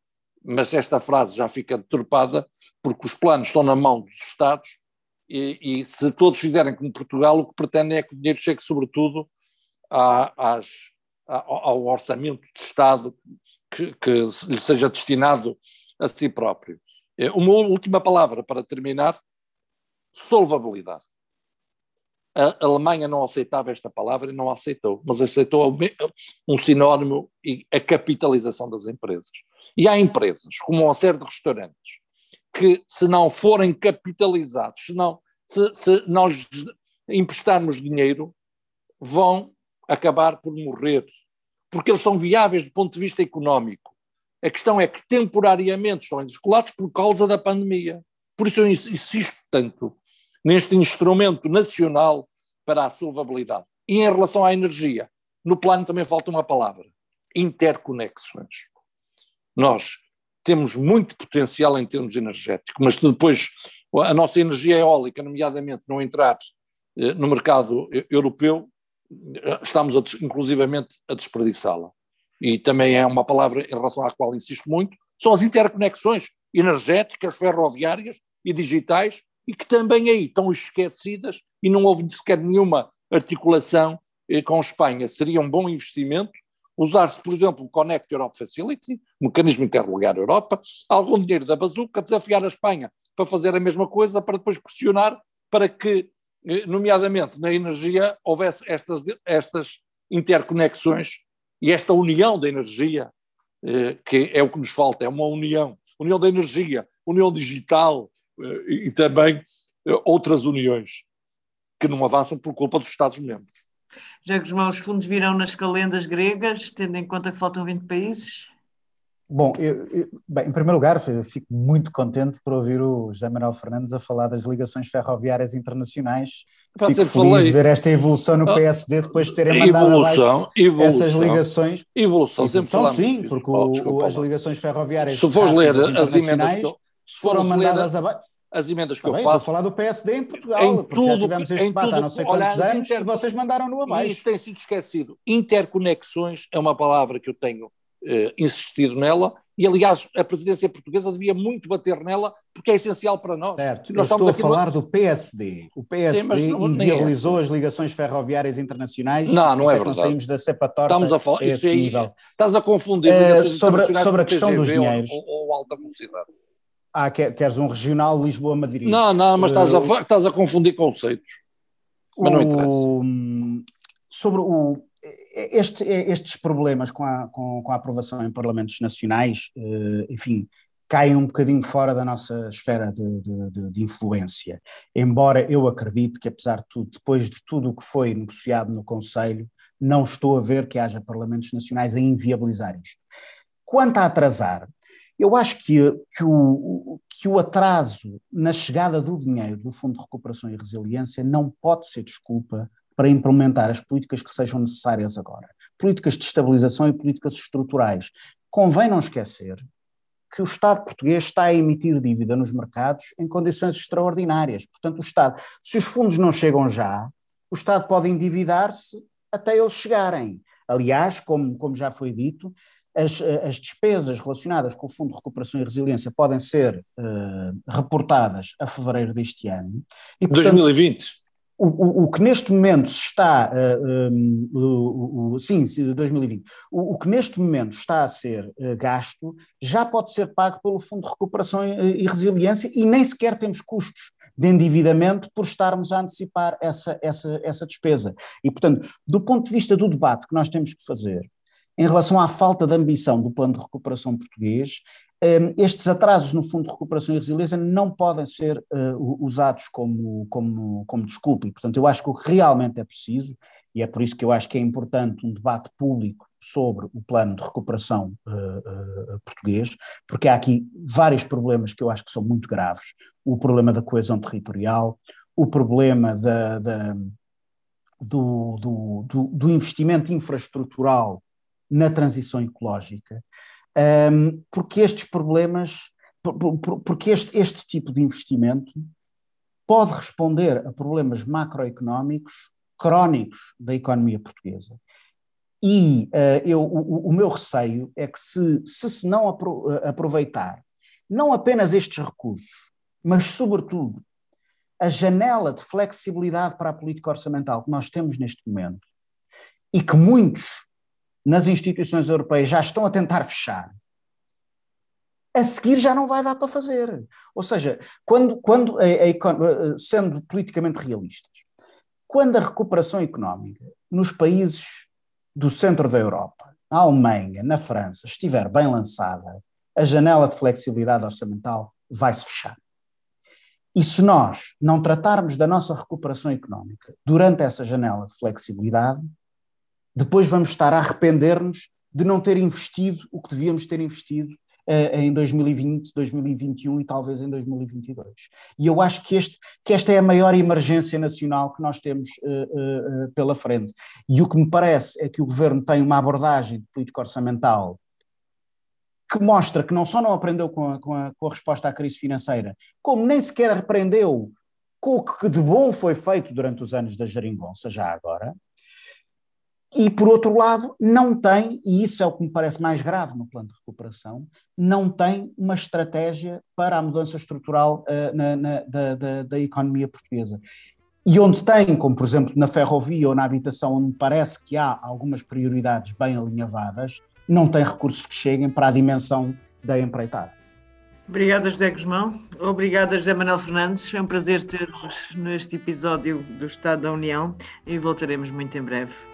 mas esta frase já fica deturpada porque os planos estão na mão dos Estados e, e se todos fizerem como Portugal, o que pretendem é que o dinheiro chegue sobretudo à, às, ao orçamento de Estado que, que lhe seja destinado a si próprio. Eh, uma última palavra para terminar: solvabilidade. A Alemanha não aceitava esta palavra e não a aceitou, mas aceitou um sinónimo e a capitalização das empresas. E há empresas, como uma série de restaurantes, que se não forem capitalizados, se, não, se, se emprestarmos dinheiro, vão acabar por morrer, porque eles são viáveis do ponto de vista económico. A questão é que temporariamente estão descolados por causa da pandemia. Por isso eu insisto tanto neste instrumento nacional para a solvabilidade. E em relação à energia, no plano também falta uma palavra: interconexões. Nós temos muito potencial em termos energéticos, mas depois a nossa energia eólica, nomeadamente, não entrar eh, no mercado europeu, eh, estamos a, inclusivamente a desperdiçá-la. E também é uma palavra em relação à qual insisto muito, são as interconexões energéticas, ferroviárias e digitais e que também aí estão esquecidas e não houve sequer nenhuma articulação eh, com Espanha. Seria um bom investimento usar-se, por exemplo, o Connect Europe Facility, mecanismo interligar Europa, algum dinheiro da bazuca, desafiar a Espanha para fazer a mesma coisa, para depois pressionar para que, eh, nomeadamente na energia, houvesse estas, estas interconexões e esta união da energia, eh, que é o que nos falta, é uma união, união da energia, união digital, eh, e também eh, outras uniões que não avançam por culpa dos Estados-membros. Já Guzmão, os fundos virão nas calendas gregas, tendo em conta que faltam 20 países? Bom, eu, eu, bem, em primeiro lugar, fico muito contente por ouvir o José Manuel Fernandes a falar das ligações ferroviárias internacionais. Pá, fico feliz falei. de ver esta evolução no ah, PSD depois de terem mandado evolução, evolução, essas ligações. Evolução, sempre Sim, porque o, desculpa, as ligações ferroviárias se fores ler as emendas que, se foram mandadas abaixo. As emendas que tá eu bem, faço. Estou a falar do PSD em Portugal, em porque tudo, já tivemos este debate há não sei quantos anos inter... e vocês mandaram no abaixo. Isto tem sido esquecido. Interconexões é uma palavra que eu tenho insistido nela e, aliás, a presidência portuguesa devia muito bater nela porque é essencial para nós. Certo, nós eu estou a falar no... do PSD. O PSD Sim, não, inviabilizou é as ligações ferroviárias internacionais. Não, não é verdade. Não saímos da cepa torta Estamos a falar, a esse aí, nível. Estás a confundir uh, sobre, sobre a questão dos dinheiros. Ou, ou, ou alta velocidade. Ah, queres um regional Lisboa-Madrid? Não, não, mas estás, a, uh, estás a confundir conceitos. Mas não interessa. Sobre o, este, estes problemas com a, com, com a aprovação em parlamentos nacionais, uh, enfim, caem um bocadinho fora da nossa esfera de, de, de, influência. Embora eu acredite que, apesar de tudo, depois de tudo o que foi negociado no Conselho, não estou a ver que haja parlamentos nacionais a inviabilizar isto. Quanto a atrasar, eu acho que, que, o, que o atraso na chegada do dinheiro do Fundo de Recuperação e Resiliência não pode ser desculpa para implementar as políticas que sejam necessárias agora. Políticas de estabilização e políticas estruturais. Convém não esquecer que o Estado português está a emitir dívida nos mercados em condições extraordinárias. Portanto, o Estado, se os fundos não chegam já, o Estado pode endividar-se até eles chegarem. Aliás, como, como já foi dito, as, as, despesas relacionadas com o Fundo de Recuperação e Resiliência podem ser uh, reportadas a fevereiro deste ano. E, portanto, 2020. O, o, que neste momento está, uh, um, o, o, sim, 2020, o, que neste momento está a ser uh, gasto já pode ser pago pelo Fundo de Recuperação e, e, Resiliência e nem sequer temos custos de endividamento por estarmos a antecipar essa, essa, essa despesa. E, portanto, do ponto de vista do debate que nós temos que fazer, em relação à falta de ambição do plano de recuperação português, estes atrasos no Fundo de Recuperação e Resiliência não podem ser uh, usados como, como, como desculpa. E, portanto, eu acho que o que realmente é preciso, e é por isso que eu acho que é importante um debate público sobre o plano de recuperação uh, uh, português, porque há aqui vários problemas que eu acho que são muito graves. O problema da coesão territorial, o problema da, da do, do, do, do investimento infraestrutural na transição ecológica. Um, porque estes problemas, porque este, este tipo de investimento pode responder a problemas macroeconómicos crónicos da economia portuguesa. E uh, eu, o, o, meu receio é que se se, se não apro aproveitar não apenas estes recursos, mas sobretudo a janela de flexibilidade para a política orçamental que nós temos neste momento e que muitos nas instituições europeias já estão a tentar fechar, a seguir já não vai dar para fazer. Ou seja, quando, quando a, a, sendo politicamente realistas, quando a recuperação económica nos países do centro da Europa, na Alemanha, na França, estiver bem lançada, a janela de flexibilidade orçamental vai se fechar. E se nós não tratarmos da nossa recuperação económica durante essa janela de flexibilidade, depois vamos estar a arrepender-nos de não ter investido o que devíamos ter investido uh, em 2020, 2021 e talvez em 2022. E eu acho que, este, que esta é a maior emergência nacional que nós temos uh, uh, pela frente. E o que me parece é que o governo tem uma abordagem de política orçamental que mostra que não só não aprendeu com a, com, a, com a, resposta à crise financeira, como nem sequer aprendeu com o que de bom foi feito durante os anos da geringonça, já agora, e, por outro lado, não tem, e isso é o que me parece mais grave no plano de recuperação, não tem uma estratégia para a mudança estrutural uh, na, na, da, da, da, economia portuguesa. E onde tem, como por exemplo na ferrovia ou na habitação, onde parece que há algumas prioridades bem alinhavadas, não tem recursos que cheguem para a dimensão da empreitada. Obrigada, José Guzmão. Obrigada, José Manuel Fernandes. É um prazer ter-vos neste episódio do Estado da União e voltaremos muito em breve.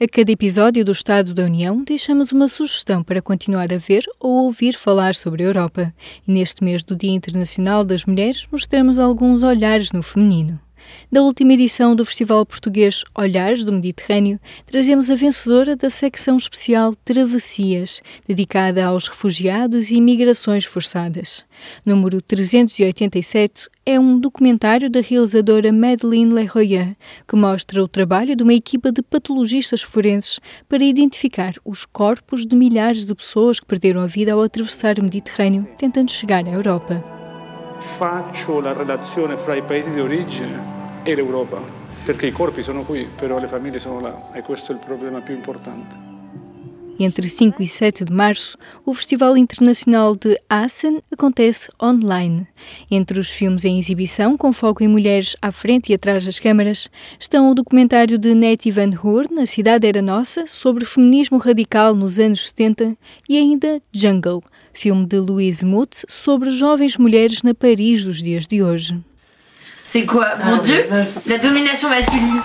A cada episódio do Estado da União deixamos uma sugestão para continuar a ver ou ouvir falar sobre a Europa. E neste mês do Dia Internacional das Mulheres mostramos alguns olhares no feminino. Da última edição do Festival Português Olhares do Mediterrâneo, trazemos a vencedora da secção especial Travessias, dedicada aos refugiados e migrações forçadas. Número 387 é um documentário da realizadora Madeleine Leroyer, que mostra o trabalho de uma equipa de patologistas forenses para identificar os corpos de milhares de pessoas que perderam a vida ao atravessar o Mediterrâneo, tentando chegar à Europa. Faccio la relazione fra i paesi di origine l'Europa, perché i corpi sono qui, però le famiglie sono là e questo è il problema più importante. Entre 5 e 7 de março, o Festival Internacional de Assen acontece online. Entre os filmes em exibição, com foco em mulheres à frente e atrás das câmaras, estão o documentário de Nettie Van Hoorn, A Cidade Era Nossa, sobre feminismo radical nos anos 70, e ainda Jungle, filme de Louise Muth sobre jovens mulheres na Paris dos dias de hoje. C'est quoi Mon Dieu La domination masculine.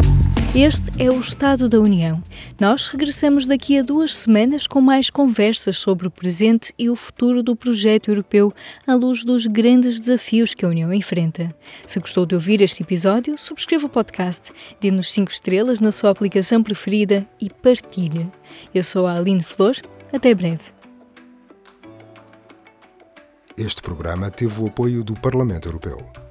Este é o Estado da União. Nós regressamos daqui a duas semanas com mais conversas sobre o presente e o futuro do projeto europeu à luz dos grandes desafios que a União enfrenta. Se gostou de ouvir este episódio, subscreva o podcast, dê-nos 5 estrelas na sua aplicação preferida e partilhe. Eu sou a Aline Flor. Até breve. Este programa teve o apoio do Parlamento Europeu.